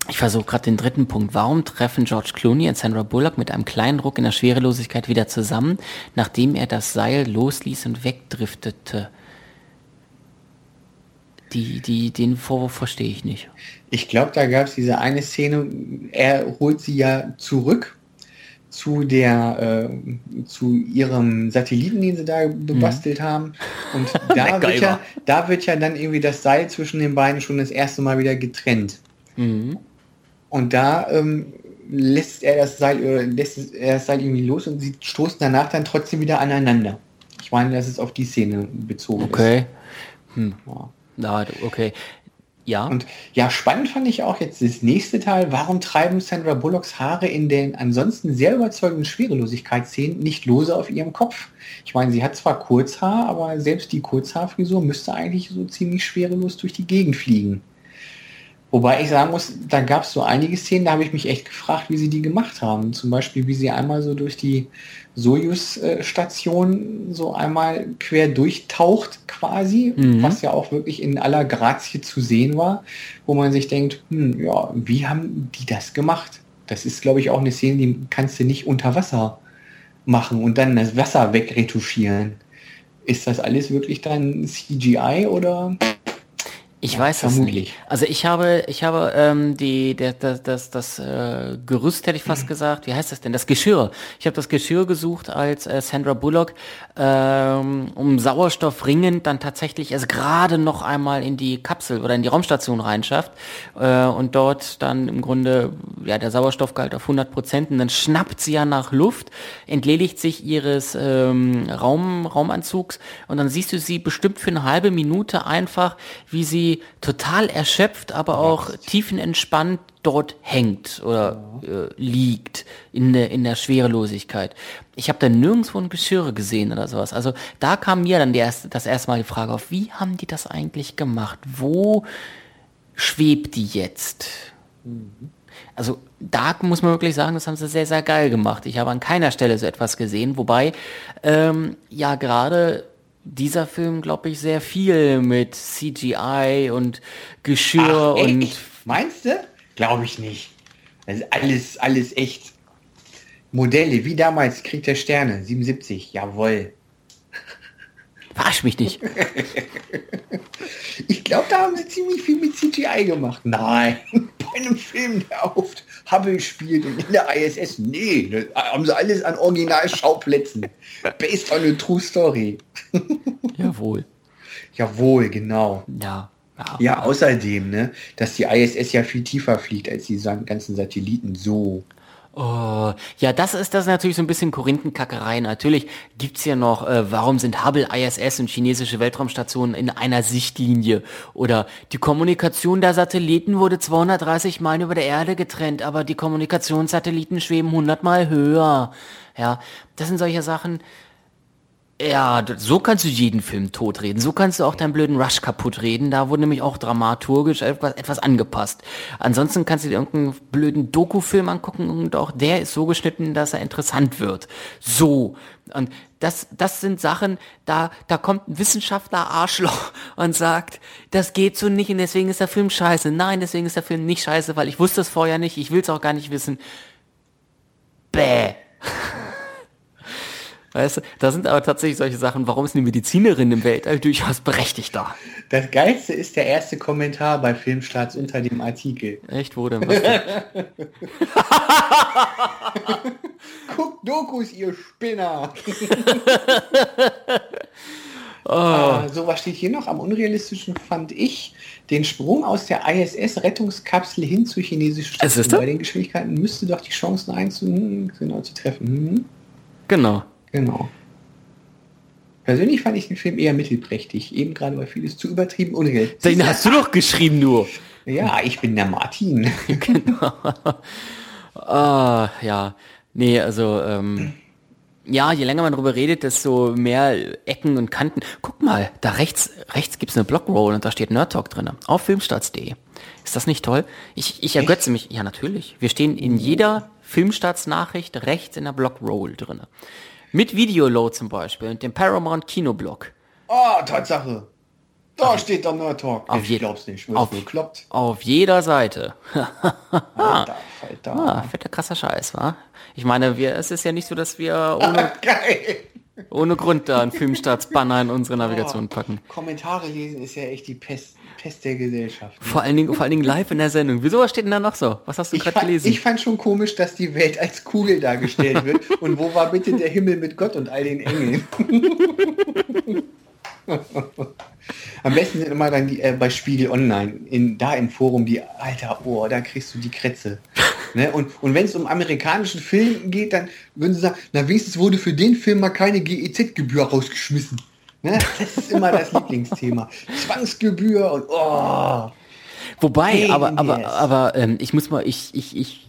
Ich versuche gerade den dritten Punkt. Warum treffen George Clooney und Sandra Bullock mit einem kleinen Ruck in der Schwerelosigkeit wieder zusammen, nachdem er das Seil losließ und wegdriftete? Die, die, den Vorwurf verstehe ich nicht. Ich glaube, da gab es diese eine Szene, er holt sie ja zurück zu der äh, zu ihrem Satelliten, den sie da gebastelt mhm. haben. Und [LAUGHS] da wird, ja, da wird ja dann irgendwie das Seil zwischen den beiden schon das erste Mal wieder getrennt. Mhm. Und da ähm, lässt er das Seil, äh, lässt er das Seil irgendwie los und sie stoßen danach dann trotzdem wieder aneinander. Ich meine, das ist auf die Szene bezogen. Okay. Hm. Ja. Na, okay. Ja. Und ja, spannend fand ich auch jetzt das nächste Teil. Warum treiben Sandra Bullocks Haare in den ansonsten sehr überzeugenden Schwerelosigkeitsszenen nicht lose auf ihrem Kopf? Ich meine, sie hat zwar Kurzhaar, aber selbst die Kurzhaarfrisur müsste eigentlich so ziemlich schwerelos durch die Gegend fliegen. Wobei ich sagen muss, da gab es so einige Szenen, da habe ich mich echt gefragt, wie sie die gemacht haben. Zum Beispiel, wie sie einmal so durch die Sojus-Station so einmal quer durchtaucht quasi, mhm. was ja auch wirklich in aller Grazie zu sehen war, wo man sich denkt, hm, ja, wie haben die das gemacht? Das ist, glaube ich, auch eine Szene, die kannst du nicht unter Wasser machen und dann das Wasser wegretuschieren. Ist das alles wirklich dann CGI oder? Ich ja, weiß vermutlich. es nicht. Also ich habe, ich habe ähm, die, der, das, das, das äh, Gerüst hätte ich fast mhm. gesagt. Wie heißt das denn? Das Geschirr. Ich habe das Geschirr gesucht, als äh, Sandra Bullock ähm, um Sauerstoff ringend dann tatsächlich es gerade noch einmal in die Kapsel oder in die Raumstation reinschafft äh, und dort dann im Grunde ja der Sauerstoffgehalt auf 100 Prozent und dann schnappt sie ja nach Luft, entledigt sich ihres ähm, Raum, Raumanzugs und dann siehst du sie bestimmt für eine halbe Minute einfach, wie sie irgendwie total erschöpft, aber auch tiefenentspannt dort hängt oder äh, liegt in der, in der Schwerelosigkeit. Ich habe da nirgendwo ein Geschirr gesehen oder sowas. Also da kam mir dann die erste, das erste Mal die Frage auf, wie haben die das eigentlich gemacht? Wo schwebt die jetzt? Also da muss man wirklich sagen, das haben sie sehr, sehr geil gemacht. Ich habe an keiner Stelle so etwas gesehen, wobei ähm, ja gerade dieser Film, glaube ich, sehr viel mit CGI und Geschirr Ach, und? Meinst du? Glaube ich nicht. Ist alles, alles echt. Modelle, wie damals Krieg der Sterne, 77, jawohl. Verarsch mich nicht. [LAUGHS] Ich glaube, da haben sie ziemlich viel mit CGI gemacht. Nein, [LAUGHS] bei einem Film, der auf Hubble spielt und in der ISS, nee, da haben sie alles an Originalschauplätzen. [LAUGHS] Based on a true story. Jawohl. Jawohl, genau. Ja. Ja. Ja, außerdem, ne, dass die ISS ja viel tiefer fliegt als die ganzen Satelliten. So. Oh, ja, das ist das ist natürlich so ein bisschen Korinthenkackerei. Natürlich gibt's ja noch, äh, warum sind Hubble, ISS und chinesische Weltraumstationen in einer Sichtlinie? Oder die Kommunikation der Satelliten wurde 230 Meilen über der Erde getrennt, aber die Kommunikationssatelliten schweben 100 Mal höher. Ja, das sind solche Sachen. Ja, so kannst du jeden Film totreden. So kannst du auch deinen blöden Rush kaputt reden. Da wurde nämlich auch dramaturgisch etwas, etwas angepasst. Ansonsten kannst du dir irgendeinen blöden Doku-Film angucken und auch der ist so geschnitten, dass er interessant wird. So. Und das, das sind Sachen, da, da kommt ein Wissenschaftler Arschloch [LAUGHS] und sagt, das geht so nicht und deswegen ist der Film scheiße. Nein, deswegen ist der Film nicht scheiße, weil ich wusste es vorher nicht, ich will es auch gar nicht wissen. Bäh. [LAUGHS] Weißt du, da sind aber tatsächlich solche Sachen, warum ist eine Medizinerin im Weltall durchaus berechtigter? Das Geilste ist der erste Kommentar bei Filmstarts unter dem Artikel. Echt, wo denn? Was denn? [LAUGHS] Guckt Dokus, ihr Spinner! [LAUGHS] Ah, so, was steht hier noch? Am unrealistischen fand ich den Sprung aus der ISS-Rettungskapsel hin zur chinesischen Es ist Station. er? Bei den Geschwindigkeiten müsste doch die Chancen eins zu, hm, genau zu treffen. Hm, Genau. Genau. Persönlich fand ich den Film eher mittelprächtig, eben gerade weil vieles zu übertrieben unrealistisch Den hast du doch geschrieben nur. Ja, ich bin der Martin. [LAUGHS] Ah, ja. Nee, also, ähm, ja, je länger man drüber redet, desto mehr Ecken und Kanten. Guck mal, da rechts, rechts gibt's eine Blockroll und da steht Nerd Talk drin. Auf filmstarts.de. Ist das nicht toll? Ich, ich ergötze mich. Ja, natürlich. Wir stehen in jeder Filmstarts-Nachricht rechts in der Blockroll drin. Mit Videoload zum Beispiel und dem Paramount Kinoblock. Oh, Tatsache. Da steht der Nerd Talk. Auf ich glaub's nicht. auf- Auf gekloppt. Auf jeder Seite. [LAUGHS] Alter, Alter. Ah, fetter krasser Scheiß, wa? Ich meine, wir, es ist ja nicht so, dass wir ohne, [LAUGHS] ohne Grund da einen Filmstarts-Banner in unsere [LAUGHS] Navigation packen. Kommentare lesen ist ja echt die Pest, Pest der Gesellschaft. Vor allen Dingen, vor allen Dingen live in der Sendung. Wieso, was steht denn da noch so? Was hast du gerade gelesen? ich fand schon komisch, dass die Welt als Kugel dargestellt wird. [LAUGHS] Und wo war bitte der Himmel mit Gott und all den Engeln? [LAUGHS] Am besten sind immer dann die, äh, bei Spiegel Online, in, da im Forum, die, alter, oh, da kriegst du die Krätze. [LAUGHS] Ne? Und, und wenn es um amerikanischen Film geht, dann würden sie sagen, na wenigstens wurde für den Film mal keine GEZ-Gebühr rausgeschmissen. Ne? Das ist immer das Lieblingsthema. Zwangsgebühr und oh. Wobei, Pain aber, aber, aber ähm, ich muss mal, ich, ich, ich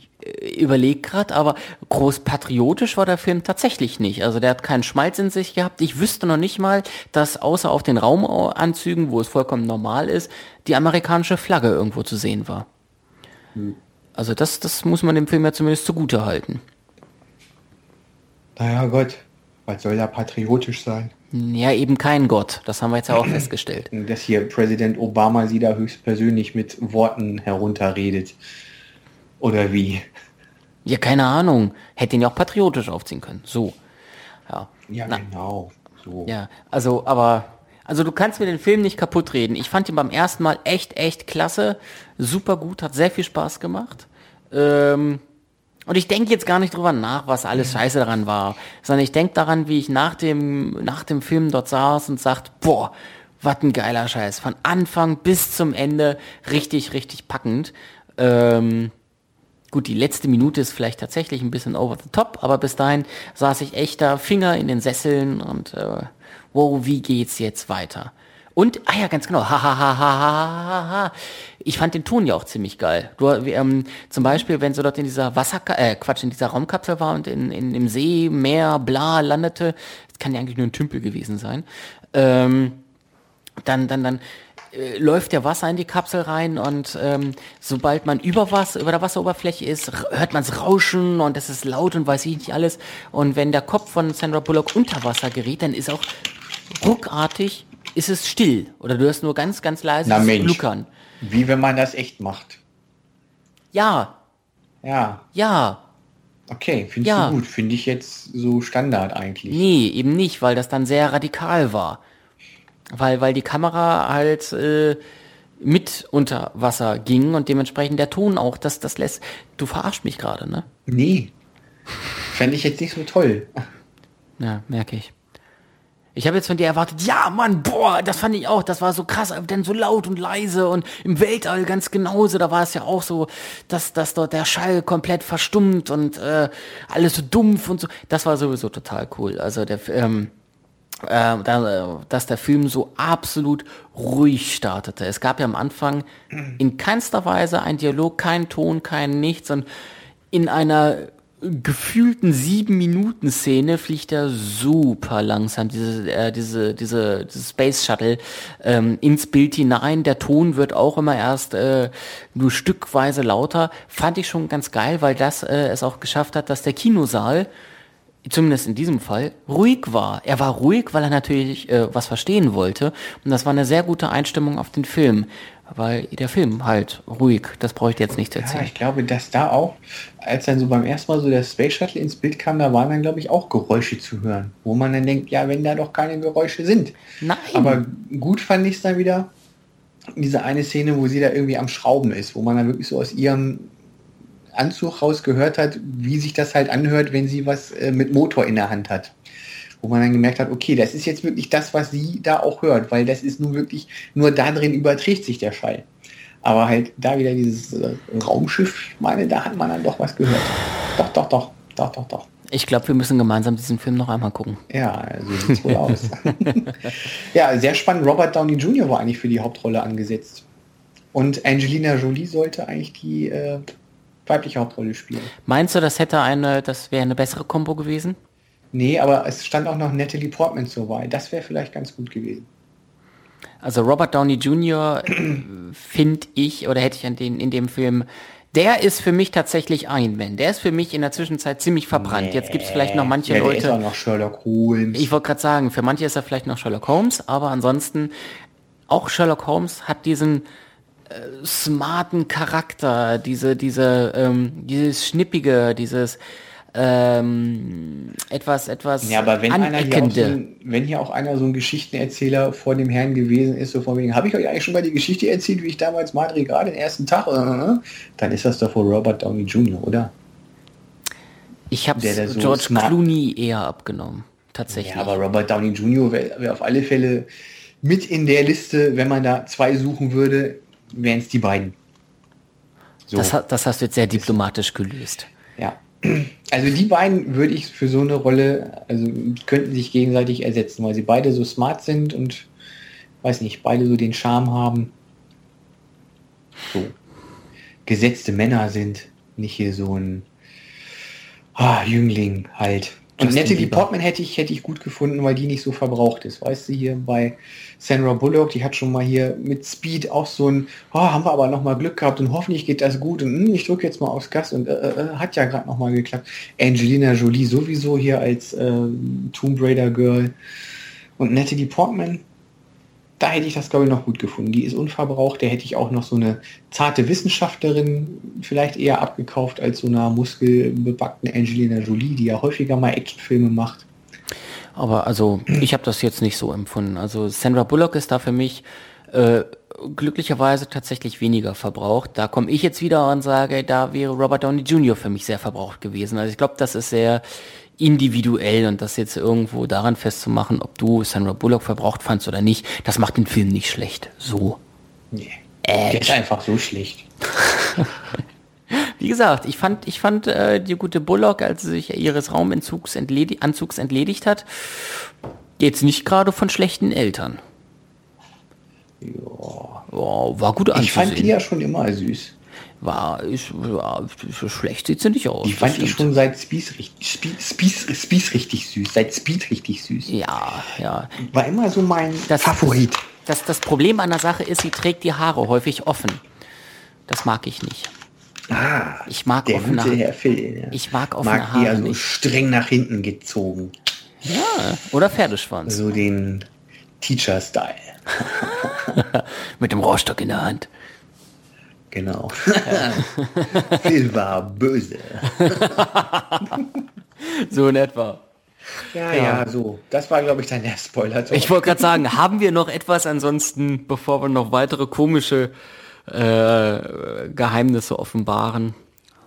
überlege gerade, aber groß patriotisch war der Film tatsächlich nicht. Also der hat keinen Schmalz in sich gehabt. Ich wüsste noch nicht mal, dass außer auf den Raumanzügen, wo es vollkommen normal ist, die amerikanische Flagge irgendwo zu sehen war. Hm. Also das, das muss man dem Film ja zumindest zugute halten. Naja Gott, was soll da patriotisch sein? Ja, eben kein Gott. Das haben wir jetzt ja auch festgestellt. [CLEARS THROAT] dass hier Präsident Obama sie da höchstpersönlich mit Worten herunterredet. Oder wie? Ja, keine Ahnung. Hätte ihn ja auch patriotisch aufziehen können. So. Ja. Ja, Na, genau. So. Ja, also, aber, also du kannst mir den Film nicht kaputt reden. Ich fand ihn beim ersten Mal echt, echt klasse. Super gut, hat sehr viel Spaß gemacht. Ähm, und ich denke jetzt gar nicht drüber nach, was alles scheiße daran war, sondern ich denke daran, wie ich nach dem, nach dem Film dort saß und sagt, boah, was ein geiler Scheiß. Von Anfang bis zum Ende richtig, richtig packend. Ähm, Gut, die letzte Minute ist vielleicht tatsächlich ein bisschen over the top, aber bis dahin saß ich echt da, Finger in den Sesseln und äh, wow, wie geht's jetzt weiter? Und, ah ja, ganz genau, ha, ha, ha, ha, ha, ha. Ich fand den Ton ja auch ziemlich geil. Du, ähm, zum Beispiel, wenn sie dort in dieser Wasser, äh, Quatsch, in dieser Raumkapsel war und in, in, im See, Meer, bla, landete, das kann ja eigentlich nur ein Tümpel gewesen sein, ähm, dann, dann, dann, äh, läuft der Wasser in die Kapsel rein und ähm, sobald man über Wasser, über der Wasseroberfläche ist, hört man es rauschen und es ist laut und weiß ich nicht alles. Und wenn der Kopf von Sandra Bullock unter Wasser gerät, dann ist auch ruckartig, ist es still. Oder du hörst nur ganz, ganz leise Gluckern. Wie wenn man das echt macht. Ja. Ja. Ja. Okay, findest ja. du gut. Finde ich jetzt so Standard eigentlich. Nee, eben nicht, weil das dann sehr radikal war weil, weil die Kamera halt äh, mit unter Wasser ging und dementsprechend der Ton auch, das, das lässt. Du verarscht mich gerade, ne? Nee. Fände ich jetzt nicht so toll. Ja, merke ich. Ich habe jetzt von dir erwartet, ja, Mann, boah, das fand ich auch, das war so krass, denn so laut und leise und im Weltall ganz genauso, da war es ja auch so, dass, dass dort der Schall komplett verstummt und äh, alles so dumpf und so. Das war sowieso total cool. Also der, ähm, äh, dass der Film so absolut ruhig startete. Es gab ja am Anfang in keinster Weise ein Dialog, kein Ton, kein Nichts und in einer gefühlten sieben Minuten Szene fliegt er super langsam diese äh, diese diese, diese Space Shuttle ähm, ins Bild hinein der Ton wird auch immer erst äh, nur stückweise lauter fand ich schon ganz geil weil das äh, es auch geschafft hat dass der Kinosaal zumindest in diesem Fall, ruhig war. Er war ruhig, weil er natürlich äh, was verstehen wollte. Und das war eine sehr gute Einstimmung auf den Film, weil der Film halt ruhig, das brauche ich jetzt nicht erzählen. Ja, ich glaube, dass da auch, als dann so beim ersten Mal so der Space Shuttle ins Bild kam, da waren dann, glaube ich, auch Geräusche zu hören. Wo man dann denkt, ja, wenn da doch keine Geräusche sind. Nein. Aber gut fand ich es dann wieder, diese eine Szene, wo sie da irgendwie am Schrauben ist, wo man dann wirklich so aus ihrem Anzug rausgehört hat, wie sich das halt anhört, wenn sie was äh, mit Motor in der Hand hat. Wo man dann gemerkt hat, okay, das ist jetzt wirklich das, was sie da auch hört, weil das ist nun wirklich, nur da drin überträgt sich der Schall. Aber halt da wieder dieses äh, Raumschiff, meine, da hat man dann doch was gehört. Doch, doch, doch, doch, doch, doch. Ich glaube, wir müssen gemeinsam diesen Film noch einmal gucken. Ja, so sieht's wohl aus. [LAUGHS] ja, sehr spannend. Robert Downey Jr. war eigentlich für die Hauptrolle angesetzt. Und Angelina Jolie sollte eigentlich die äh, weibliche Hauptrolle spielen. Meinst du, das hätte eine, das wäre eine bessere Kombo gewesen? Nee, aber es stand auch noch Natalie Portman zur Wahl. Das wäre vielleicht ganz gut gewesen. Also Robert Downey Jr. finde ich, oder hätte ich an den, in dem Film, der ist für mich tatsächlich Iron Man. Der ist für mich in der Zwischenzeit ziemlich verbrannt. Nee, Jetzt gibt es vielleicht noch manche ja, Leute. Ist auch noch Sherlock Holmes. Ich wollte gerade sagen, für manche ist er vielleicht noch Sherlock Holmes, aber ansonsten auch Sherlock Holmes hat diesen äh, smarten Charakter, diese, diese, ähm, dieses Schnippige, dieses ähm, etwas, etwas Ja, aber wenn einer hier auch so ein, wenn hier auch einer so ein Geschichtenerzähler vor dem Herrn gewesen ist, so von wegen, habe ich euch eigentlich schon mal die Geschichte erzählt, wie ich damals Madrid gerade den ersten Tag, äh, dann ist das doch wohl Robert Downey Jr., oder? Ich habe so George. Clooney eher abgenommen, tatsächlich. Ja, aber Robert Downey Jr. wäre wär auf alle Fälle mit in der Liste, wenn man da zwei suchen würde, wären es die beiden. So. Das, das hast du jetzt sehr diplomatisch gelöst. Also die beiden würde ich für so eine Rolle, also könnten sich gegenseitig ersetzen, weil sie beide so smart sind und weiß nicht, beide so den Charme haben. So. Gesetzte Männer sind, nicht hier so ein ah, Jüngling halt. Und Natalie Portman hätte ich, hätte ich gut gefunden, weil die nicht so verbraucht ist. Weißt du, hier bei Sandra Bullock, die hat schon mal hier mit Speed auch so ein, oh, haben wir aber noch mal Glück gehabt und hoffentlich geht das gut und hm, ich drücke jetzt mal aufs Gas und äh, äh, äh hat ja gerade noch mal geklappt. Angelina Jolie sowieso hier als äh, Tomb Raider Girl und Natalie Portman, da hätte ich das glaube ich noch gut gefunden. Die ist unverbraucht, der hätte ich auch noch so eine zarte Wissenschaftlerin vielleicht eher abgekauft als so eine muskelbebackten Angelina Jolie, die ja häufiger mal Actionfilme macht. Aber also ich habe das jetzt nicht so empfunden. Also Sandra Bullock ist da für mich äh, glücklicherweise tatsächlich weniger verbraucht. Da komme ich jetzt wieder und sage, da wäre Robert Downey Jr. für mich sehr verbraucht gewesen. Also ich glaube, das ist sehr individuell und das jetzt irgendwo daran festzumachen, ob du Sandra Bullock verbraucht fandst oder nicht, das macht den Film nicht schlecht. So. Nee. Äh, Der ist einfach so schlecht. [LAUGHS] Wie gesagt, ich fand, ich fand äh, die gute Bullock, als sie sich ihres Raumanzugs entledi Anzugs entledigt hat, jetzt nicht gerade von schlechten Eltern. Ja. Oh, war gut Ich fand die anzusehen. ja schon immer süß. War, ist, ja, so schlecht sieht sie nicht aus. Die das fand ich stimmt. schon seit Speed, richtig- Speed, Speed richtig süß. Seit Speed richtig süß. Ja, ja. War immer so mein Das, Favorit. Das, das Problem an der Sache ist, sie trägt die Haare häufig offen. Das mag ich nicht. Ah, Ich mag der offene gute. Herr Phil. Ja. Ich mag offene mag Haare so nicht. streng nach hinten gezogen. Ja, oder Pferdeschwanz. So den Teacher-Style. [LAUGHS] [LAUGHS] Mit dem Rohrstock in der Hand. Genau. Phil [LAUGHS] war böse. [LAUGHS] So in etwa. Ja, ja, so. Das war, glaube ich, dann der Spoiler. Ich wollte gerade sagen, haben wir noch etwas ansonsten, bevor wir noch weitere komische äh, Geheimnisse offenbaren?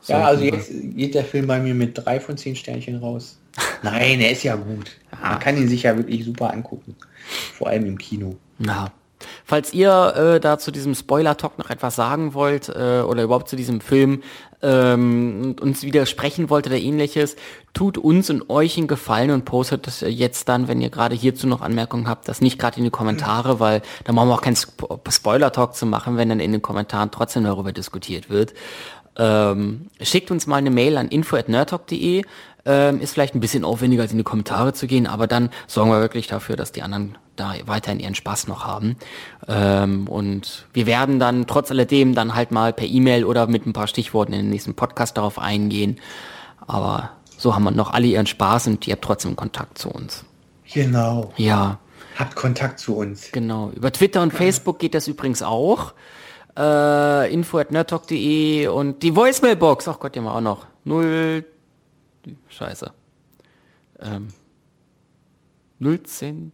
ja, also jetzt geht der Film bei mir mit drei von zehn Sternchen raus. Nein, er ist ja gut. Man kann ihn sich ja wirklich super angucken. Vor allem im Kino. Na, falls ihr äh, da zu diesem Spoiler-Talk noch etwas sagen wollt äh, oder überhaupt zu diesem Film ähm, uns widersprechen wollt oder ähnliches, tut uns und euch einen Gefallen und postet das jetzt dann, wenn ihr gerade hierzu noch Anmerkungen habt, das nicht gerade in die Kommentare, weil da machen wir auch keinen Spo Spoiler-Talk zu machen, wenn dann in den Kommentaren trotzdem darüber diskutiert wird. Ähm, schickt uns mal eine Mail an info.nerdtalk.de. Ähm, ist vielleicht ein bisschen aufwendiger, als in die Kommentare zu gehen, aber dann sorgen wir wirklich dafür, dass die anderen da weiterhin ihren Spaß noch haben. Ähm, und wir werden dann trotz alledem dann halt mal per E-Mail oder mit ein paar Stichworten in den nächsten Podcast darauf eingehen. Aber so haben wir noch alle ihren Spaß und ihr habt trotzdem Kontakt zu uns. Genau. Ja, Habt Kontakt zu uns. genau. Über Twitter und Facebook geht das übrigens auch. Äh, info at nerdtalk.de und die Voicemailbox. Ach Gott, die haben wir auch noch. Scheiße. Ähm. 010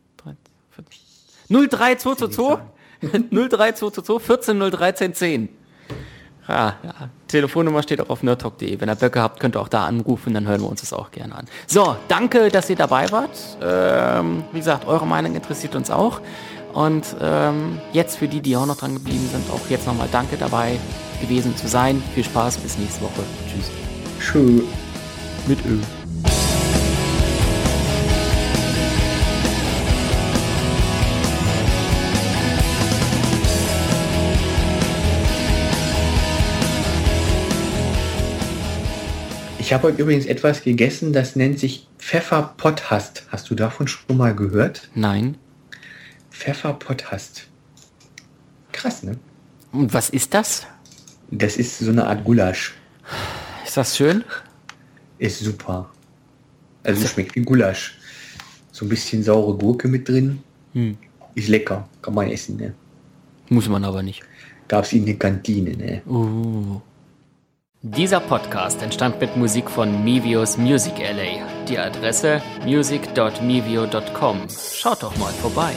03222 03222 14 013 10. Ja, ja, Telefonnummer steht auch auf nerdtalk.de. Wenn ihr Böcke habt, könnt ihr auch da anrufen, dann hören wir uns das auch gerne an. So, danke, dass ihr dabei wart. Ähm, wie gesagt, eure Meinung interessiert uns auch. Und ähm, jetzt für die, die auch noch dran geblieben sind, auch jetzt nochmal danke dabei gewesen zu sein. Viel Spaß, bis nächste Woche. Tschüss. Tschö. Mit Ö. Ich habe heute übrigens etwas gegessen, das nennt sich Pfefferpotthast. Hast du davon schon mal gehört? Nein. Pfefferpotthast. Krass, ne? Und was ist das? Das ist so eine Art Gulasch. Ist das schön? Ist super. Also schmeckt wie Gulasch. So ein bisschen saure Gurke mit drin. Ist lecker. Kann man essen, ne? Muss man aber nicht. Gab's in der Kantine, ne? Uh. Dieser Podcast entstand mit Musik von Mivios Music LA. Die Adresse music.mivio.com. Schaut doch mal vorbei.